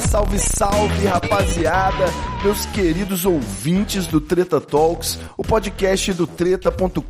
Salve, salve rapaziada! Meus queridos ouvintes do Treta Talks, o podcast do treta.com.br.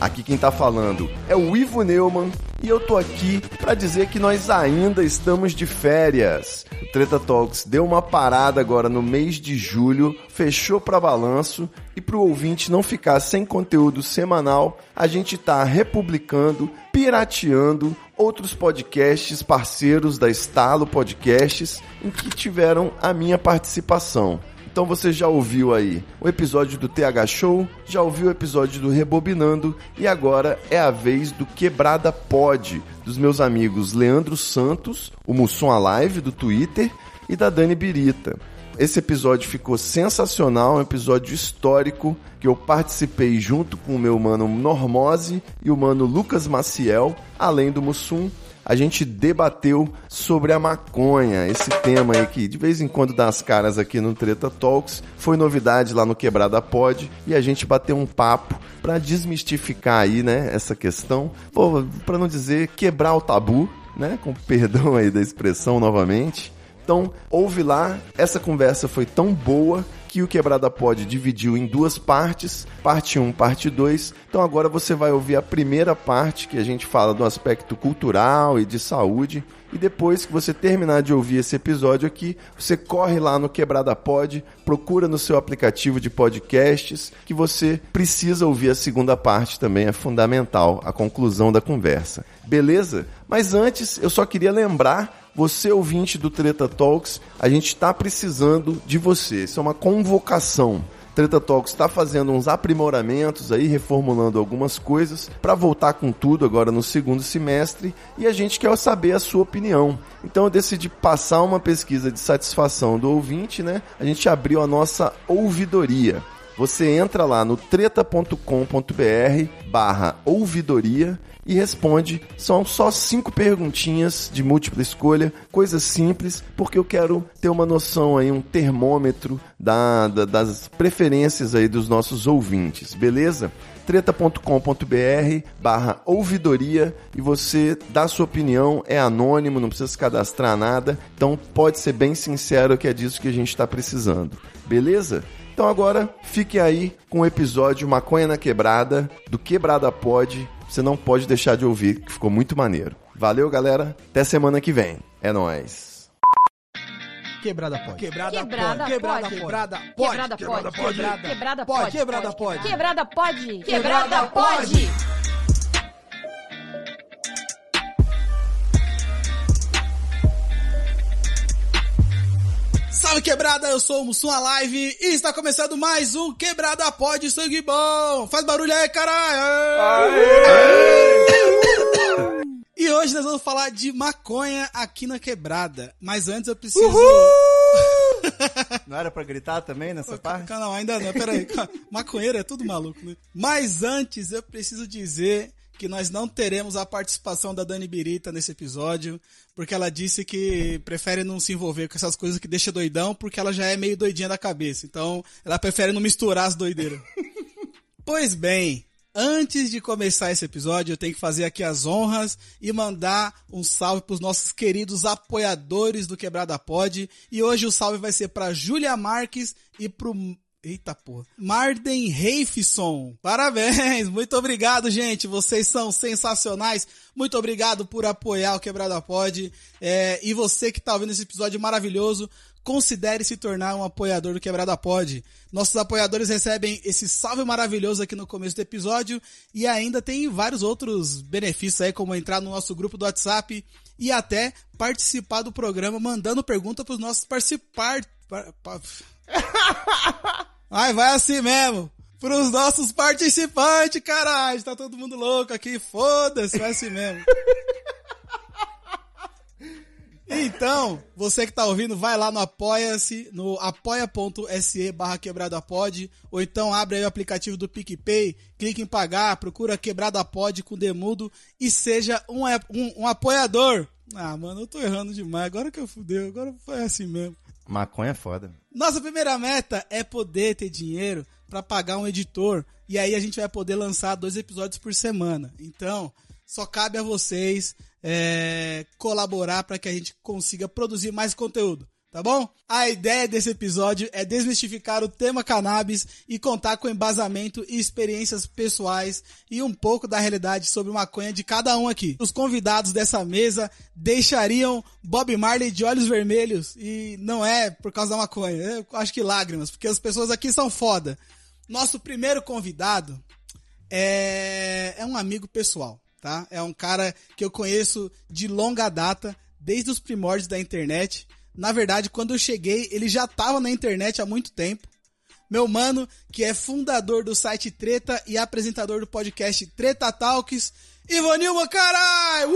Aqui quem tá falando é o Ivo Neumann e eu tô aqui para dizer que nós ainda estamos de férias. O Treta Talks deu uma parada agora no mês de julho, fechou para balanço e pro ouvinte não ficar sem conteúdo semanal, a gente tá republicando, pirateando outros podcasts parceiros da Estalo Podcasts em que tiveram a minha participação. Então você já ouviu aí o episódio do TH Show, já ouviu o episódio do Rebobinando e agora é a vez do Quebrada Pod, dos meus amigos Leandro Santos, o Mussum Alive do Twitter e da Dani Birita. Esse episódio ficou sensacional, um episódio histórico que eu participei junto com o meu mano Normose e o mano Lucas Maciel, além do Mussum. A gente debateu sobre a maconha, esse tema aí que de vez em quando dá as caras aqui no Treta Talks. Foi novidade lá no Quebrada Pod e a gente bateu um papo para desmistificar aí, né, essa questão, para não dizer quebrar o tabu, né, com perdão aí da expressão novamente. Então, ouve lá, essa conversa foi tão boa que o Quebrada Pod dividiu em duas partes, parte 1, parte 2. Então agora você vai ouvir a primeira parte que a gente fala do aspecto cultural e de saúde. E depois que você terminar de ouvir esse episódio aqui, você corre lá no Quebrada Pod, procura no seu aplicativo de podcasts que você precisa ouvir a segunda parte também, é fundamental, a conclusão da conversa. Beleza? Mas antes, eu só queria lembrar você ouvinte do Treta Talks, a gente está precisando de você. Isso é uma convocação. Treta Talks está fazendo uns aprimoramentos aí, reformulando algumas coisas para voltar com tudo agora no segundo semestre e a gente quer saber a sua opinião. Então eu decidi passar uma pesquisa de satisfação do ouvinte, né? A gente abriu a nossa ouvidoria. Você entra lá no treta.com.br barra ouvidoria e responde. São só cinco perguntinhas de múltipla escolha, coisas simples, porque eu quero ter uma noção aí, um termômetro da, da, das preferências aí dos nossos ouvintes, beleza? treta.com.br barra ouvidoria e você dá sua opinião, é anônimo, não precisa se cadastrar nada, então pode ser bem sincero que é disso que a gente está precisando, beleza? Então agora fique aí com o episódio Maconha na Quebrada, do Quebrada Pod, você não pode deixar de ouvir, que ficou muito maneiro. Valeu, galera. Até semana que vem. É nóis. Quebrada pode. Quebrada, Quebrada pode. Quebrada pode. Quebrada Quebrada pode. pode. Quebrada Quebrada pode. pode. Quebrada pode. Quebrada pode. Quebrada pode. Salve quebrada, eu sou o Mussum Alive e está começando mais um Quebrada Pode Sangue Bom. Faz barulho aí, caralho! E hoje nós vamos falar de maconha aqui na quebrada. Mas antes eu preciso. Não era pra gritar também nessa parte? Não, ainda não, peraí. Maconheiro é tudo maluco, né? Mas antes eu preciso dizer que nós não teremos a participação da Dani Birita nesse episódio, porque ela disse que prefere não se envolver com essas coisas que deixa doidão, porque ela já é meio doidinha da cabeça. Então, ela prefere não misturar as doideiras. pois bem, antes de começar esse episódio, eu tenho que fazer aqui as honras e mandar um salve para os nossos queridos apoiadores do Quebrada Pod. E hoje o salve vai ser para Júlia Marques e pro Eita porra. Marden Reifson. Parabéns. Muito obrigado, gente. Vocês são sensacionais. Muito obrigado por apoiar o Quebrada Pod. É, e você que tá ouvindo esse episódio maravilhoso, considere se tornar um apoiador do Quebrada Pod. Nossos apoiadores recebem esse salve maravilhoso aqui no começo do episódio e ainda tem vários outros benefícios aí, como entrar no nosso grupo do WhatsApp e até participar do programa mandando pergunta para os nossos participar... Ai, vai assim mesmo. Pros nossos participantes, caralho. Tá todo mundo louco aqui. Foda-se, vai assim mesmo. Então, você que tá ouvindo, vai lá no apoia-se, no apoia.se barra quebrada pod, ou então abre aí o aplicativo do PicPay, clique em pagar, procura quebrada pod com demudo e seja um, um, um apoiador. Ah, mano, eu tô errando demais, agora que eu fudeu, agora foi assim mesmo. Maconha é foda. Nossa primeira meta é poder ter dinheiro para pagar um editor e aí a gente vai poder lançar dois episódios por semana. Então, só cabe a vocês é, colaborar para que a gente consiga produzir mais conteúdo. Tá bom? A ideia desse episódio é desmistificar o tema cannabis e contar com embasamento e experiências pessoais e um pouco da realidade sobre maconha de cada um aqui. Os convidados dessa mesa deixariam Bob Marley de olhos vermelhos e não é por causa da maconha, eu acho que lágrimas, porque as pessoas aqui são foda. Nosso primeiro convidado é, é um amigo pessoal, tá? É um cara que eu conheço de longa data, desde os primórdios da internet. Na verdade, quando eu cheguei, ele já estava na internet há muito tempo. Meu mano, que é fundador do site Treta e apresentador do podcast Treta Talks, Ivanilma, caralho!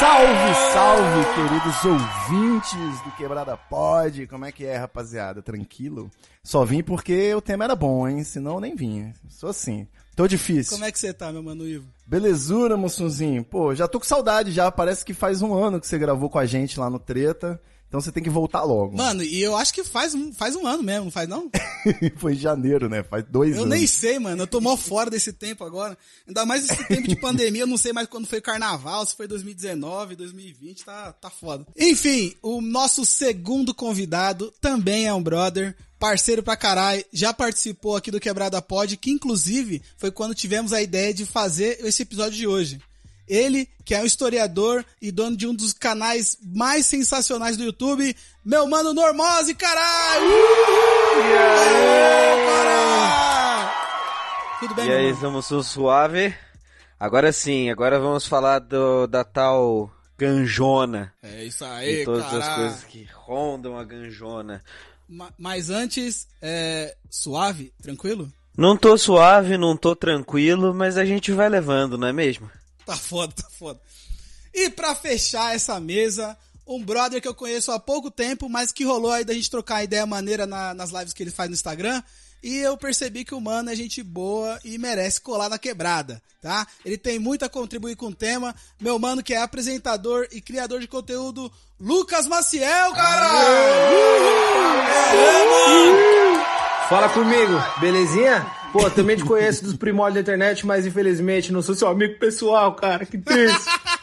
Salve, salve, queridos ouvintes do Quebrada Pod. Como é que é, rapaziada? Tranquilo? Só vim porque o tema era bom, hein? Senão nem vinha. Sou assim. Tô difícil. Como é que você tá, meu mano Ivo? Belezura, moçunzinho. Pô, já tô com saudade já. Parece que faz um ano que você gravou com a gente lá no Treta. Então você tem que voltar logo. Mano, e eu acho que faz um, faz um ano mesmo, não faz não? Foi em janeiro, né? Faz dois eu anos. Eu nem sei, mano. Eu tô mó fora desse tempo agora. Ainda mais esse tempo de pandemia, eu não sei mais quando foi carnaval, se foi 2019, 2020, tá, tá foda. Enfim, o nosso segundo convidado também é um brother, parceiro pra caralho, já participou aqui do Quebrada Pod, que inclusive foi quando tivemos a ideia de fazer esse episódio de hoje. Ele, que é um historiador e dono de um dos canais mais sensacionais do YouTube, meu mano Normose, caralho! Aê, caralho! Tudo bem, E aí, somos o Suave. Agora sim, agora vamos falar do, da tal ganjona. É isso aí, e todas caralho. as coisas que rondam a ganjona. Ma mas antes, é, suave, tranquilo? Não tô suave, não tô tranquilo, mas a gente vai levando, não é mesmo? Tá foda, tá foda. E pra fechar essa mesa, um brother que eu conheço há pouco tempo, mas que rolou aí da gente trocar ideia maneira na, nas lives que ele faz no Instagram. E eu percebi que o mano é gente boa e merece colar na quebrada, tá? Ele tem muito a contribuir com o tema. Meu mano que é apresentador e criador de conteúdo, Lucas Maciel, cara! Fala comigo, belezinha? Pô, também te conheço dos primórdios da internet, mas infelizmente não sou seu amigo pessoal, cara. Que triste.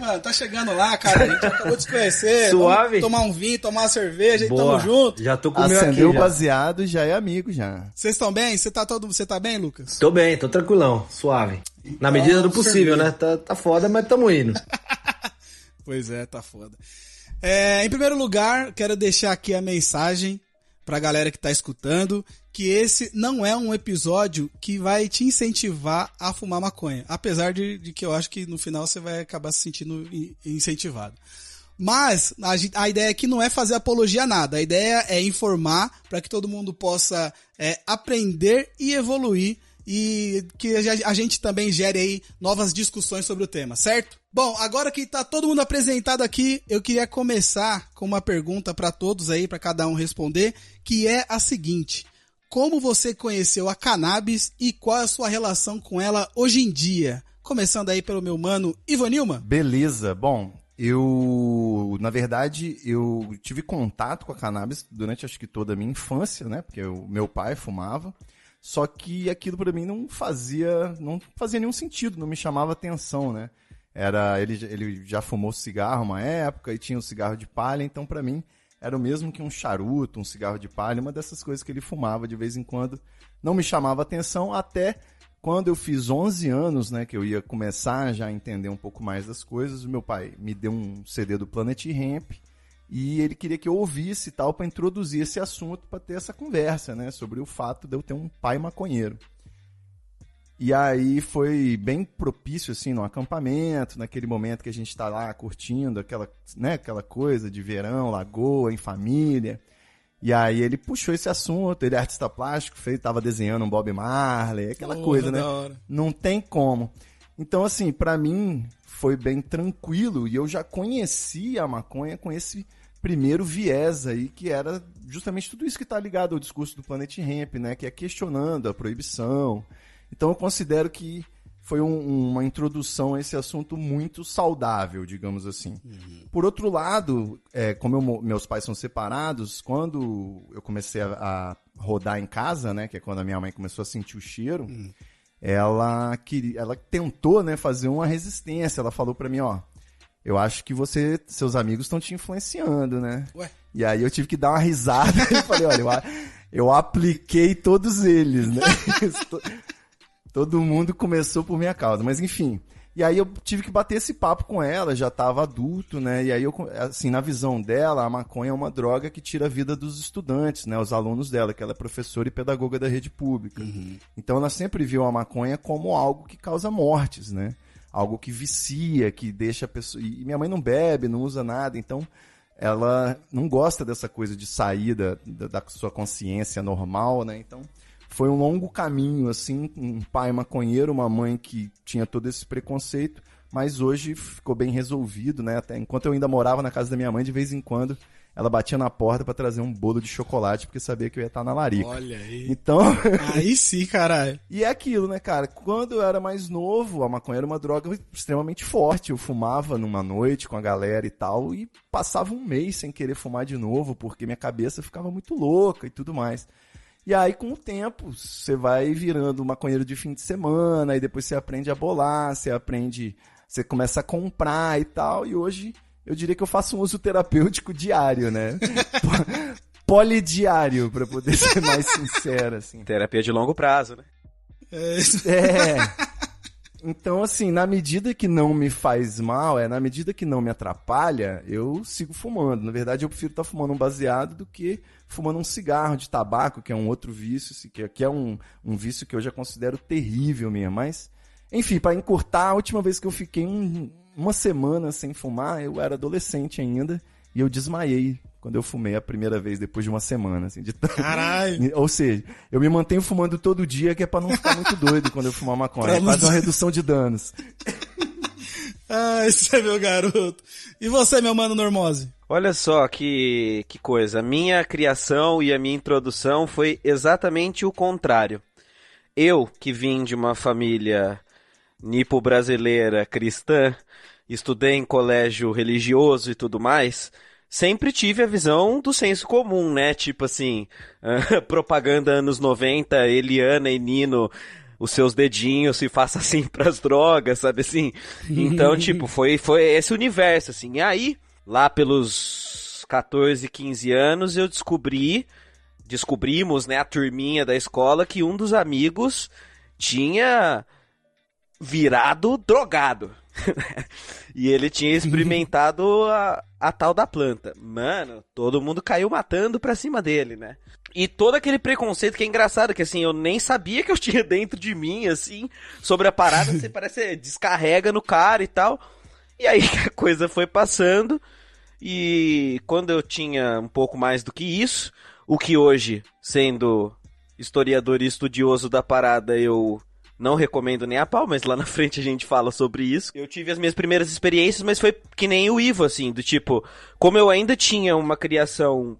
Mano, tá chegando lá, cara. A gente acabou de se conhecer. Suave? Vamos tomar um vinho, tomar uma cerveja e tamo junto. Já tô com o meu aqui. Acendeu o já. baseado e já é amigo já. Vocês estão bem? Você tá todo, você tá bem, Lucas? Tô bem, tô tranquilão, suave. Na medida do possível, né? Tá, tá foda, mas tamo indo. Pois é, tá foda. É, em primeiro lugar, quero deixar aqui a mensagem pra galera que tá escutando que esse não é um episódio que vai te incentivar a fumar maconha. Apesar de, de que eu acho que no final você vai acabar se sentindo in- incentivado. Mas a, a ideia aqui não é fazer apologia a nada. A ideia é informar para que todo mundo possa é, aprender e evoluir e que a a gente também gere aí novas discussões sobre o tema, certo? Bom, agora que tá todo mundo apresentado aqui, eu queria começar com uma pergunta para todos aí, para cada um responder, que é a seguinte: como você conheceu a cannabis e qual é a sua relação com ela hoje em dia? Começando aí pelo meu mano Ivanilma. Beleza. Bom, eu, na verdade, eu tive contato com a cannabis durante acho que toda a minha infância, né? Porque o meu pai fumava. Só que aquilo pra mim não fazia, não fazia nenhum sentido, não me chamava atenção, né? Era, ele, ele já fumou cigarro uma época e tinha o cigarro de palha, então pra mim era o mesmo que um charuto, um cigarro de palha, uma dessas coisas que ele fumava de vez em quando. Não me chamava atenção até quando eu fiz 11 anos, né, que eu ia começar já a entender um pouco mais das coisas, meu pai me deu um CD do Planet Hemp e ele queria que eu ouvisse tal para introduzir esse assunto, para ter essa conversa, né, sobre o fato de eu ter um pai maconheiro. E aí foi bem propício assim no acampamento, naquele momento que a gente está lá curtindo aquela, né, aquela coisa de verão, lagoa, em família. E aí ele puxou esse assunto, ele é artista plástico, fez, tava desenhando um Bob Marley, aquela coisa, né? Não tem como. Então, assim, pra mim foi bem tranquilo e eu já conhecia a maconha com esse primeiro viés aí, que era justamente tudo isso que está ligado ao discurso do Planet Hemp, né? Que é questionando a proibição. Então eu considero que foi um- uma introdução a esse assunto muito saudável, digamos assim. Por outro lado, é, como eu meus pais são separados, quando eu comecei a, a rodar em casa, né, que é quando a minha mãe começou a sentir o cheiro, ela queria, ela tentou, né, fazer uma resistência. Ela falou pra mim, ó, eu acho que você, seus amigos estão te influenciando, né? Ué? E aí eu tive que dar uma risada e falei, olha, eu, eu apliquei todos eles, né? Todo mundo começou por minha causa, mas enfim. E aí eu tive que bater esse papo com ela, já tava adulto, né? E aí eu, assim, na visão dela, a maconha é uma droga que tira a vida dos estudantes, né? Os alunos dela, que ela é professora e pedagoga da rede pública. Então ela sempre viu a maconha como algo que causa mortes, né? Algo que vicia, que deixa a pessoa. E minha mãe não bebe, não usa nada, então ela não gosta dessa coisa de sair da, da, da sua consciência normal, né? Então foi um longo caminho, assim, um pai maconheiro, uma mãe que tinha todo esse preconceito, mas hoje ficou bem resolvido, né? Até enquanto eu ainda morava na casa da minha mãe, de vez em quando ela batia na porta para trazer um bolo de chocolate, porque sabia que eu ia estar na larica. Olha aí. Então, Aí sim, caralho. e é aquilo, né, cara? Quando eu era mais novo, a maconha era uma droga extremamente forte. Eu fumava numa noite com a galera e tal, e passava um mês sem querer fumar de novo, porque minha cabeça ficava muito louca e tudo mais. E aí, com o tempo, você vai virando maconheiro de fim de semana, e depois você aprende a bolar, você aprende, você começa a comprar e tal, e hoje eu diria que eu faço um uso terapêutico diário, né? Polidiário, pra poder ser mais sincero, assim. Terapia de longo prazo, né? É, isso- É. Então, assim, na medida que não me faz mal, é na medida que não me atrapalha, eu sigo fumando. Na verdade, eu prefiro estar fumando um baseado do que fumando um cigarro de tabaco, que é um outro vício, que é- é um, um vício que eu já considero terrível mesmo. Mas, enfim, para encurtar, a última vez que eu fiquei um- uma semana sem fumar, eu era adolescente ainda, e eu desmaiei quando eu fumei a primeira vez, depois de uma semana, assim, de Caralho. ou seja, eu me mantenho fumando todo dia, que é pra não ficar muito doido quando eu fumar maconha. Faz uma redução de danos. Ah, esse é meu garoto. E você, meu mano Normose? Olha só que, que coisa. A minha criação e a minha introdução foi exatamente o contrário. Eu, que vim de uma família nipo-brasileira cristã, estudei em colégio religioso e tudo mais, sempre tive a visão do senso comum, né? Tipo assim, propaganda anos 90, Eliana e Nino, os seus dedinhos se faça assim pras drogas, sabe assim? Então, tipo, foi, foi esse universo, assim. E aí, lá pelos 14, 15 anos, eu descobri, descobrimos, né, a turminha da escola, que um dos amigos tinha virado drogado. e ele tinha experimentado a, a tal da planta. Mano, todo mundo caiu matando pra cima dele, né? E todo aquele preconceito que é engraçado, que assim, eu nem sabia que eu tinha dentro de mim, assim, sobre a parada, você parece que descarrega no cara e tal. E aí a coisa foi passando, e quando eu tinha um pouco mais do que isso, o que hoje, sendo historiador e estudioso da parada, eu não recomendo nem a pau, mas lá na frente a gente fala sobre isso. Eu tive as minhas primeiras experiências, mas foi que nem o Ivo, assim, do tipo, como eu ainda tinha uma criação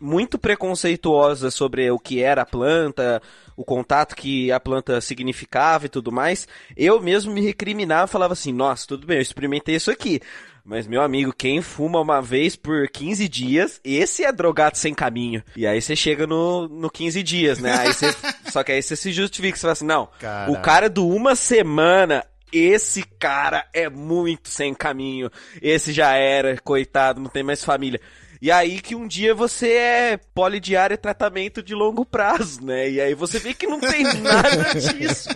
muito preconceituosa sobre o que era a planta, o contato que a planta significava e tudo mais, eu mesmo me recriminava, falava assim, nossa, tudo bem, eu experimentei isso aqui. Mas, meu amigo, quem fuma uma vez por 15 dias, esse é drogado sem caminho. E aí você chega no, no 15 dias, né? Aí você, só que aí você se justifica, você fala assim, não, o cara do uma semana, esse cara é muito sem caminho. Esse já era, coitado, não tem mais família. E aí que um dia você é polidiário tratamento de longo prazo, né? E aí você vê que não tem nada disso.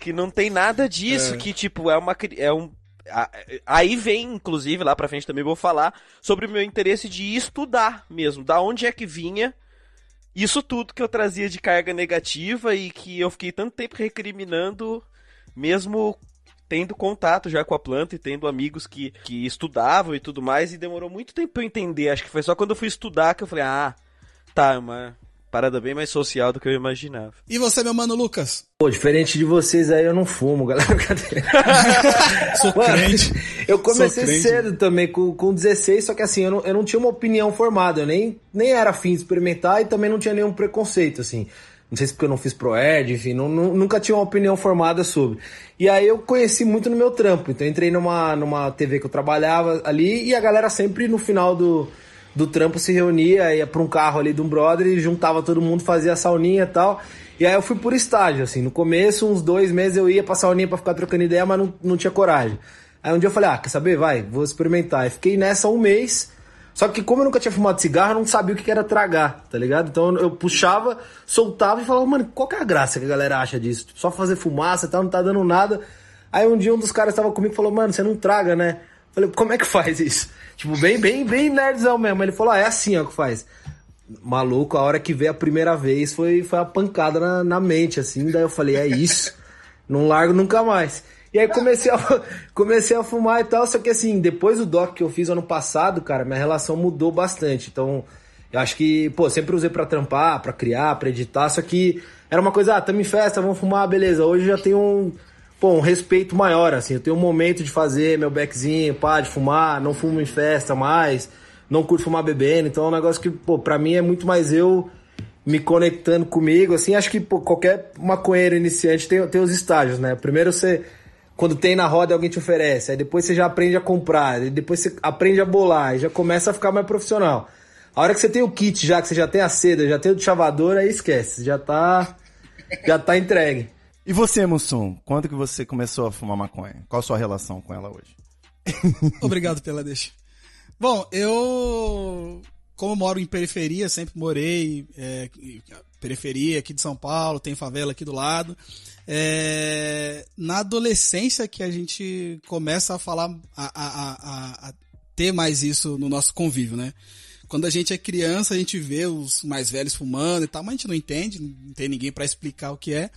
Que não tem nada disso, que tipo, é uma é um Aí vem, inclusive, lá pra frente também vou falar sobre o meu interesse de estudar mesmo, da onde é que vinha isso tudo que eu trazia de carga negativa e que eu fiquei tanto tempo recriminando, mesmo tendo contato já com a planta e tendo amigos que, que estudavam e tudo mais, e demorou muito tempo pra eu entender. Acho que foi só quando eu fui estudar que eu falei, ah, tá, é uma parada bem mais social do que eu imaginava. E você, meu mano Lucas? Pô, diferente de vocês aí, eu não fumo, galera. Cadê? Sou crente. Eu comecei crente. cedo também, com, com 16, só que assim, eu não, eu não tinha uma opinião formada, eu nem, nem era afim de experimentar e também não tinha nenhum preconceito, assim. Não sei se porque eu não fiz ProEd, enfim, não, não- nunca tinha uma opinião formada sobre. E aí eu conheci muito no meu trampo, então eu entrei numa, numa TV que eu trabalhava ali e a galera sempre no final do, do trampo se reunia, ia pra um carro ali de um brother e juntava todo mundo, fazia sauninha e tal. E aí eu fui por estágio, assim. No começo, uns dois meses eu ia pra sauninha pra ficar trocando ideia, mas não, não tinha coragem. Aí um dia eu falei, ah, quer saber? Vai, vou experimentar. E fiquei nessa um mês. Só que como eu nunca tinha fumado cigarro, eu não sabia o que era tragar, tá ligado? Então eu puxava, soltava e falava, mano, qual que é a graça que a galera acha disso? Só fazer fumaça e tal, não tá dando nada. Aí um dia um dos caras estava comigo e falou, mano, você não traga, né? Falei, como é que faz isso? Tipo, bem, bem, bem nerdzão mesmo. Ele falou, ah, é assim ó que faz. Maluco, a hora que veio a primeira vez foi, foi a pancada na, na mente, assim. Daí eu falei, é isso. Não largo nunca mais. E aí comecei a, comecei a fumar e tal, só que assim, depois do doc que eu fiz ano passado, cara, minha relação mudou bastante. Então, eu acho que, pô, sempre usei pra trampar, pra criar, pra editar, só que era uma coisa, ah, tamo em festa, vamos fumar, beleza. Hoje já tenho um, pô, um respeito maior, assim. Eu tenho um momento de fazer meu beckzinho, pá, de fumar, não fumo em festa mais, não curto fumar bebendo. Então é um negócio que, pô, pra mim é muito mais eu me conectando comigo, assim. Acho que pô, qualquer maconheiro iniciante tem, tem os estágios, né? Primeiro você, quando tem na roda, alguém te oferece. Aí depois você já aprende a comprar, depois você aprende a bolar, aí já começa a ficar mais profissional. A hora que você tem o kit já, que você já tem a seda, já tem o chavador, aí esquece, já tá, já tá entregue. E você, Mussum, quando que você começou a fumar maconha? Qual a sua relação com ela hoje? Obrigado pela deixa. Bom, eu, como moro em periferia, sempre morei é, periferia aqui de São Paulo, tem favela aqui do lado. É, na adolescência que a gente começa a falar, a, a, a, a ter mais isso no nosso convívio, né? Quando a gente é criança, a gente vê os mais velhos fumando e tal, mas a gente não entende, não tem ninguém para explicar o que é.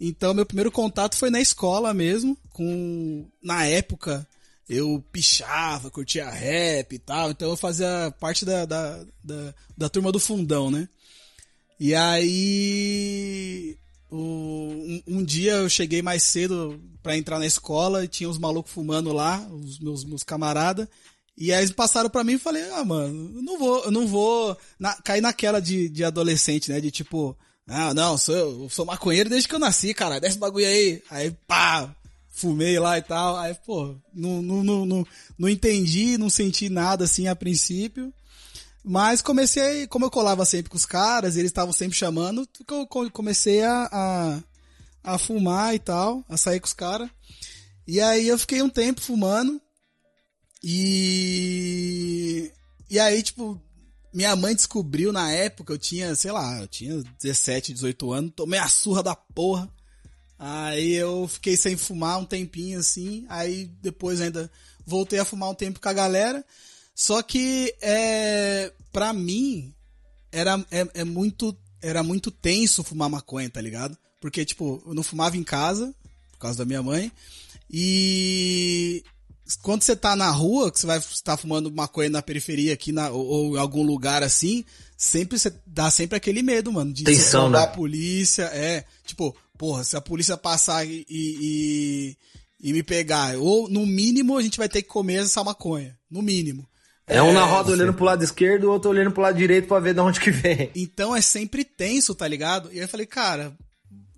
Então, meu primeiro contato foi na escola mesmo, com na época eu pichava, curtia rap e tal, então eu fazia parte da, da, da, da turma do fundão, né? E aí um, um dia eu cheguei mais cedo pra entrar na escola e tinha os malucos fumando lá, os meus, meus camaradas. E aí eles passaram pra mim e falei, ah, mano, eu não vou, eu não vou na- cair naquela de, de adolescente, né? De tipo, ah, não, sou, eu sou maconheiro desde que eu nasci, cara, desce o bagulho aí. Aí, pá, fumei lá e tal. Aí, pô, não, não, não, não, não entendi, não senti nada assim a princípio. Mas comecei, como eu colava sempre com os caras, eles estavam sempre chamando, eu co- comecei a, a, a fumar e tal, a sair com os caras. E aí eu fiquei um tempo fumando. E. E aí, tipo, minha mãe descobriu na época, eu tinha, sei lá, eu tinha 17, 18 anos, tomei a surra da porra. Aí eu fiquei sem fumar um tempinho assim, aí depois ainda voltei a fumar um tempo com a galera. Só que é, pra mim era é, é muito era muito tenso fumar maconha, tá ligado? Porque tipo, eu não fumava em casa por causa da minha mãe e quando você tá na rua, que você vai estar fumando maconha na periferia aqui na, ou, ou em algum lugar assim, sempre você dá sempre aquele medo, mano, de Tensão, né? polícia, é, tipo, porra, se a polícia passar e, e, e me pegar, ou no mínimo a gente vai ter que comer essa maconha, no mínimo. É um na roda olhando pro lado esquerdo, o outro olhando pro lado direito pra ver de onde que vem. Então é sempre tenso, tá ligado? E aí eu falei, cara,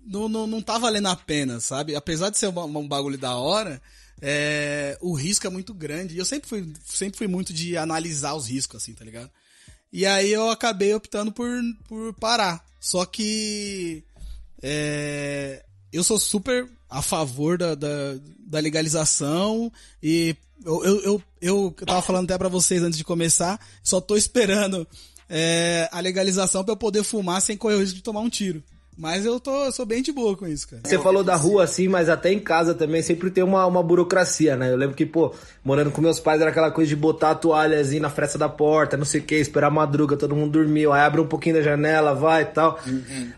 não, não, não tá valendo a pena, sabe? Apesar de ser um, um bagulho da hora, é, o risco é muito grande. E eu sempre fui, sempre fui muito de analisar os riscos, assim, tá ligado? E aí eu acabei optando por, por parar. Só que é, eu sou super a favor da, da, da legalização e eu, eu, eu, eu tava falando até pra vocês antes de começar, só tô esperando é, a legalização pra eu poder fumar sem correr o risco de tomar um tiro. Mas eu tô, eu sou bem de boa com isso, cara. Você falou da rua assim, mas até em casa também sempre tem uma, uma burocracia, né? Eu lembro que, pô, morando com meus pais era aquela coisa de botar a toalhazinha na fresta da porta, não sei o que, esperar a madruga, todo mundo dormiu, aí abre um pouquinho da janela, vai e tal.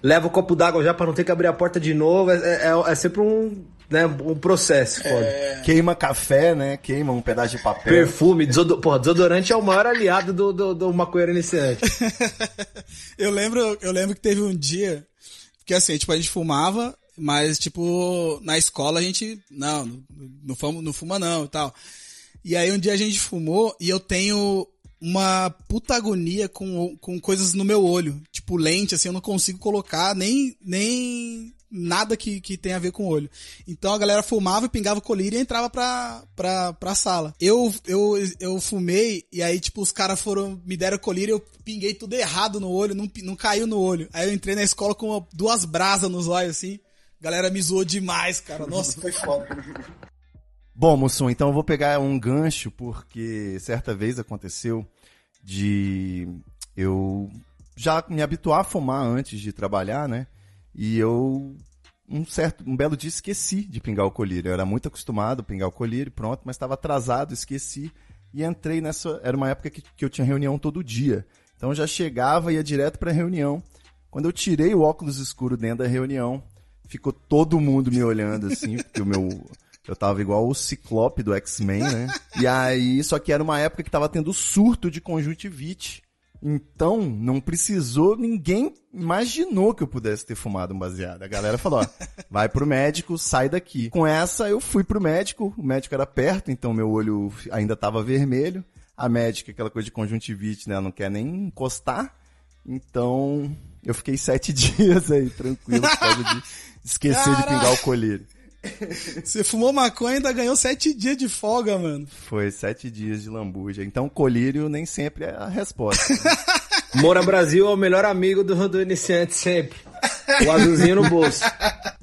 Leva o copo d'água já pra não ter que abrir a porta de novo. É, é, é sempre um, né, um processo, foda. Queima café, né? Queima um pedaço de papel. Perfume, desodo... Porra, desodorante é o maior aliado do, do, do maconheiro iniciante. eu lembro, eu lembro que teve um dia que assim, tipo, a gente fumava, mas tipo, na escola a gente, não, não, não, fuma, não fuma não e tal. E aí um dia a gente fumou e eu tenho uma puta agonia com, com coisas no meu olho. Tipo, lente, assim, eu não consigo colocar nem, nem nada que, que tenha a ver com o olho. Então a galera fumava, pingava colírio e entrava pra, pra, pra sala. Eu, eu, eu fumei e aí, tipo, os caras foram, me deram colírio eu pinguei tudo errado no olho, não, não caiu no olho. Aí eu entrei na escola com uma, duas brasas nos olhos, assim. A galera me zoou demais, cara. Nossa, foi foda. Bom, Mussum, então eu vou pegar um gancho, porque certa vez aconteceu de eu já me habituar a fumar antes de trabalhar, né? E eu, um certo, um belo dia esqueci de pingar o colírio. Eu era muito acostumado a pingar o colírio, pronto, mas estava atrasado, esqueci. E entrei nessa, era uma época que, que eu tinha reunião todo dia. Então já chegava e ia direto para a reunião. Quando eu tirei o óculos escuro dentro da reunião, ficou todo mundo me olhando assim, porque o meu eu tava igual o Ciclope do X-Men, né? E aí, só que era uma época que tava tendo surto de conjuntivite. Então, não precisou, ninguém imaginou que eu pudesse ter fumado um baseado. A galera falou, ó, vai pro médico, sai daqui. Com essa, eu fui pro médico, o médico era perto, então meu olho ainda tava vermelho. A médica, aquela coisa de conjuntivite, né, ela não quer nem encostar. Então, eu fiquei sete dias aí, tranquilo, por causa de esquecer Caraca. de pingar o colírio. Você fumou maconha e ainda ganhou sete dias de folga, mano. Foi sete dias de lambuja. Então, colírio nem sempre é a resposta. Mora Brasil é o melhor amigo do, do iniciante sempre. O azulzinho no bolso.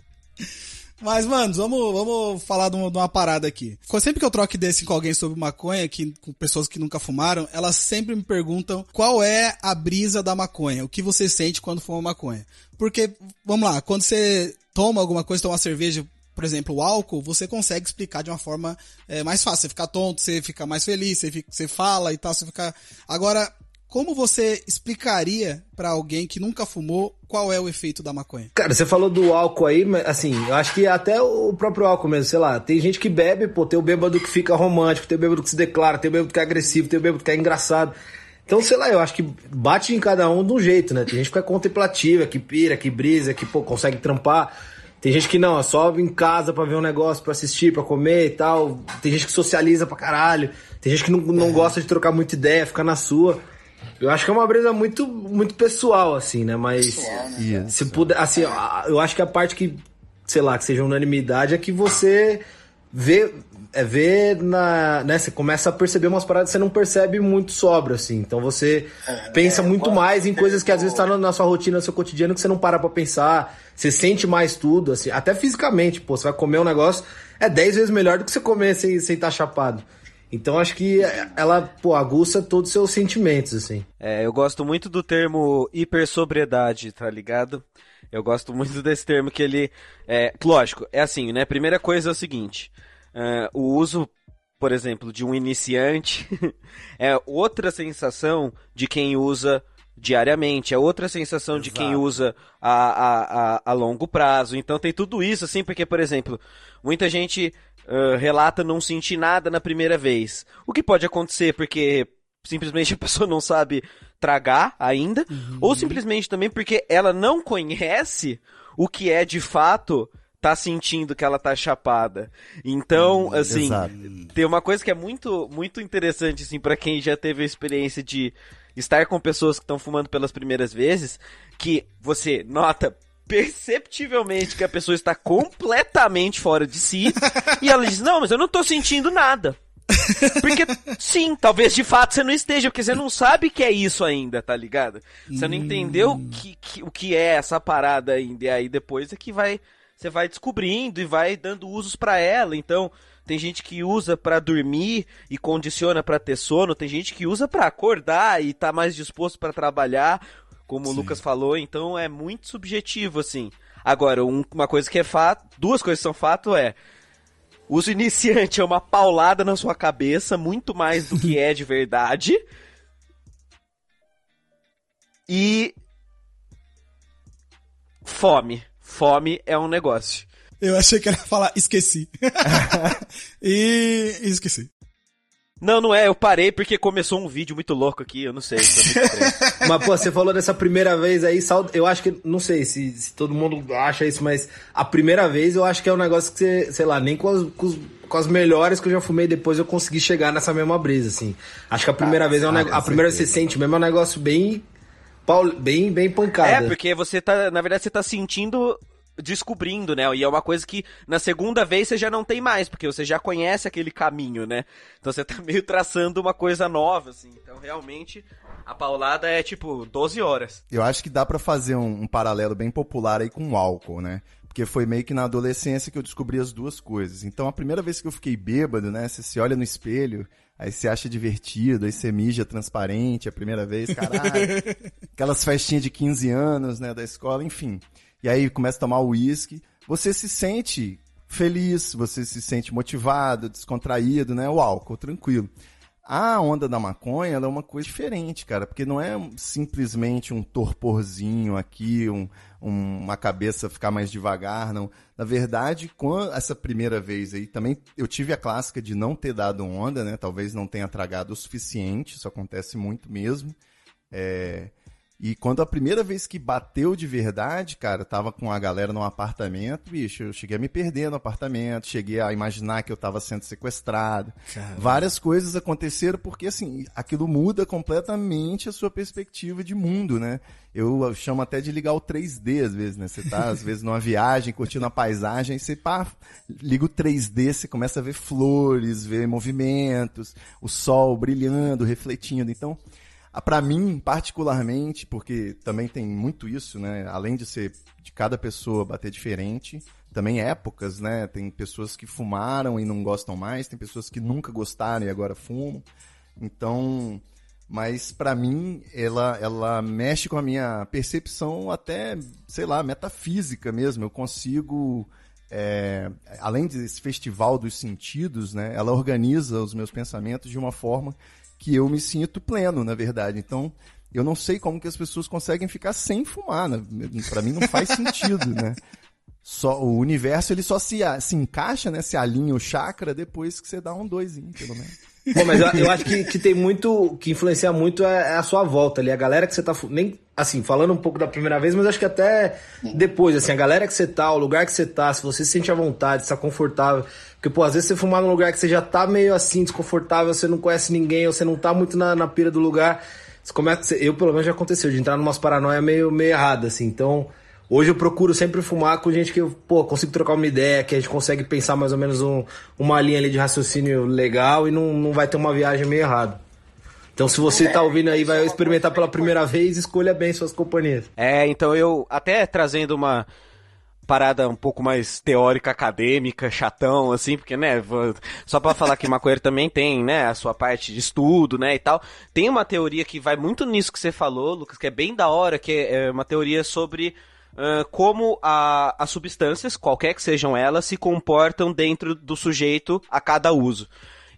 Mas, mano, vamos, vamos falar de uma, de uma, parada aqui. Sempre que eu troco desse com alguém sobre maconha, que, com pessoas que nunca fumaram, elas sempre me perguntam qual é a brisa da maconha, o que você sente quando fuma maconha. Porque, vamos lá, quando você toma alguma coisa, toma uma cerveja, por exemplo, o álcool, você consegue explicar de uma forma é, mais fácil. Você fica tonto, você fica mais feliz, você, fica, você fala e tal, você fica. Agora, como você explicaria para alguém que nunca fumou qual é o efeito da maconha? Cara, você falou do álcool aí, mas assim, eu acho que até o próprio álcool mesmo, sei lá, tem gente que bebe, pô, tem o bêbado que fica romântico, tem o bêbado que se declara, tem o bêbado que é agressivo, tem o bêbado que é engraçado. Então, sei lá, eu acho que bate em cada um de um jeito, né? Tem gente que é contemplativa, que pira, que brisa, que, pô, consegue trampar. Tem gente que não, é só em casa pra ver um negócio, pra assistir, pra comer e tal. Tem gente que socializa pra caralho. Tem gente que não, não é. gosta de trocar muita ideia, fica na sua. Eu acho que é uma brisa muito, muito pessoal, assim, né? Mas pessoal, né? se puder, assim, eu acho que a parte que, sei lá, que seja unanimidade é que você vê, é ver na, né, você começa a perceber umas paradas que você não percebe muito sobra, assim. Então você é, pensa é, muito mais em coisas que às vezes tá na, na, sua rotina, no seu cotidiano, que você não para pra pensar. Você sente mais tudo, assim, até fisicamente, pô, você vai comer um negócio, é 10 vezes melhor do que você comer sem estar sem tá chapado. Então acho que ela, pô, aguça todos os seus sentimentos, assim. É, eu gosto muito do termo hipersobriedade, tá ligado? Eu gosto muito desse termo que ele. É, lógico, é assim, né? Primeira coisa é o seguinte: uh, o uso, por exemplo, de um iniciante é outra sensação de quem usa diariamente, é outra sensação Exato. de quem usa a, a, a, a, longo prazo. Então tem tudo isso, assim, porque, por exemplo, muita gente uh, relata não sentir nada na primeira vez. O que pode acontecer porque simplesmente a pessoa não sabe tragar ainda, uhum. ou simplesmente também porque ela não conhece o que é de fato tá sentindo que ela tá chapada. Então, hum, assim, exato. tem uma coisa que é muito muito interessante assim para quem já teve a experiência de estar com pessoas que estão fumando pelas primeiras vezes, que você nota perceptivelmente que a pessoa está completamente fora de si e ela diz: "Não, mas eu não tô sentindo nada". Porque, sim, talvez de fato você não esteja, porque você não sabe que é isso ainda, tá ligado? Você não entendeu hum. que, que, o que é essa parada ainda, e aí depois é que vai, você vai descobrindo e vai dando usos para ela, então tem gente que usa para dormir e condiciona para ter sono, tem gente que usa para acordar e tá mais disposto para trabalhar, como o Lucas falou, então é muito subjetivo, assim. Agora, um- uma coisa que é fato, duas coisas que são fato é, uso iniciante é uma paulada na sua cabeça, muito mais do que é de verdade. E fome. Fome é um negócio. Eu achei que era falar esqueci. e esqueci. Não, não é, eu parei porque começou um vídeo muito louco aqui, eu não sei. Mas, pô, você falou dessa primeira vez aí, sal- eu acho que, não sei se, se todo mundo acha isso, mas a primeira vez eu acho que é um negócio que você, sei lá, nem com as, com os- com as melhores que eu já fumei depois eu consegui chegar nessa mesma brisa, assim. Acho que a primeira vez é um ah, negócio, a primeira vez que você sente mesmo é um negócio bem, bem, bem pancada. É, porque você tá, na verdade, você tá sentindo, descobrindo, né? E é uma coisa que na segunda vez você já não tem mais, porque você já conhece aquele caminho, né? Então você tá meio traçando uma coisa nova, assim. Então realmente a paulada é tipo 12 horas. Eu acho que dá pra fazer um, um paralelo bem popular aí com o álcool, né? Porque foi meio que na adolescência que eu descobri as duas coisas. Então, a primeira vez que eu fiquei bêbado, né? Você se olha no espelho, aí você acha divertido, aí você mija transparente a primeira vez, caralho. Aquelas festinhas de 15 anos, né? Da escola, enfim. E aí começa a tomar uísque. Você se sente feliz, você se sente motivado, descontraído, né? O álcool, tranquilo. A onda da maconha é uma coisa diferente, cara, porque não é simplesmente um torporzinho aqui, um, um- uma cabeça ficar mais devagar, não. Na verdade, com essa primeira vez aí, também eu tive a clássica de não ter dado onda, né? Talvez não tenha tragado o suficiente, isso acontece muito mesmo. É, E quando a primeira vez que bateu de verdade, cara, eu tava com a galera num apartamento, bicho, eu cheguei a me perder no apartamento, cheguei a imaginar que eu tava sendo sequestrado. Várias coisas aconteceram porque, assim, aquilo muda completamente a sua perspectiva de mundo, né? Eu chamo até de ligar o 3D às vezes, né? Você tá, às vezes, numa viagem, curtindo a paisagem, você pá, liga o 3D, você começa a ver flores, ver movimentos, o sol brilhando, refletindo. Então, ah, Pra mim, particularmente, porque também tem muito isso, né? Além de ser de cada pessoa bater diferente, também épocas, né? Tem pessoas que fumaram e não gostam mais, tem pessoas que nunca gostaram e agora fumam. Então, mas pra mim, ela, ela mexe com a minha percepção até, sei lá, metafísica mesmo. Eu consigo, é, além desse festival dos sentidos, né? Ela organiza os meus pensamentos de uma forma que eu me sinto pleno, na verdade. Então, eu não sei como que as pessoas conseguem ficar sem fumar, né? Pra mim não faz sentido, né? Só, o universo ele só se, se encaixa, né? Se alinha o chakra depois que você dá um doisinho, pelo menos. Pô, mas eu, eu acho que, que tem muito, que influencia muito é, é a sua volta ali, a galera que você tá, nem, assim, falando um pouco da primeira vez, mas acho que até depois, assim, a galera que você tá, o lugar que você tá, se você se sente à vontade, se tá confortável, porque, pô, às vezes você fumar num lugar que você já tá meio assim, desconfortável, você não conhece ninguém, ou você não tá muito na, na pira do lugar, você começa, eu pelo menos já aconteceu, de entrar numas paranoia meio, meio errada, assim, então... Hoje eu procuro sempre fumar com gente que eu, pô, consigo trocar uma ideia, que a gente consegue pensar mais ou menos um- uma linha ali de raciocínio legal e não, não vai ter uma viagem meio errada. Então se você tá ouvindo aí, vai experimentar pela primeira vez, escolha bem suas companhias. É, então eu, até trazendo uma parada um pouco mais teórica, acadêmica, chatão, assim, porque, né, só pra falar que maconheiro também tem, né, a sua parte de estudo, né, e tal. Tem uma teoria que vai muito nisso que você falou, Lucas, que é bem da hora, que é uma teoria sobre ah, como a- as substâncias, qualquer que sejam elas, se comportam dentro do sujeito a cada uso.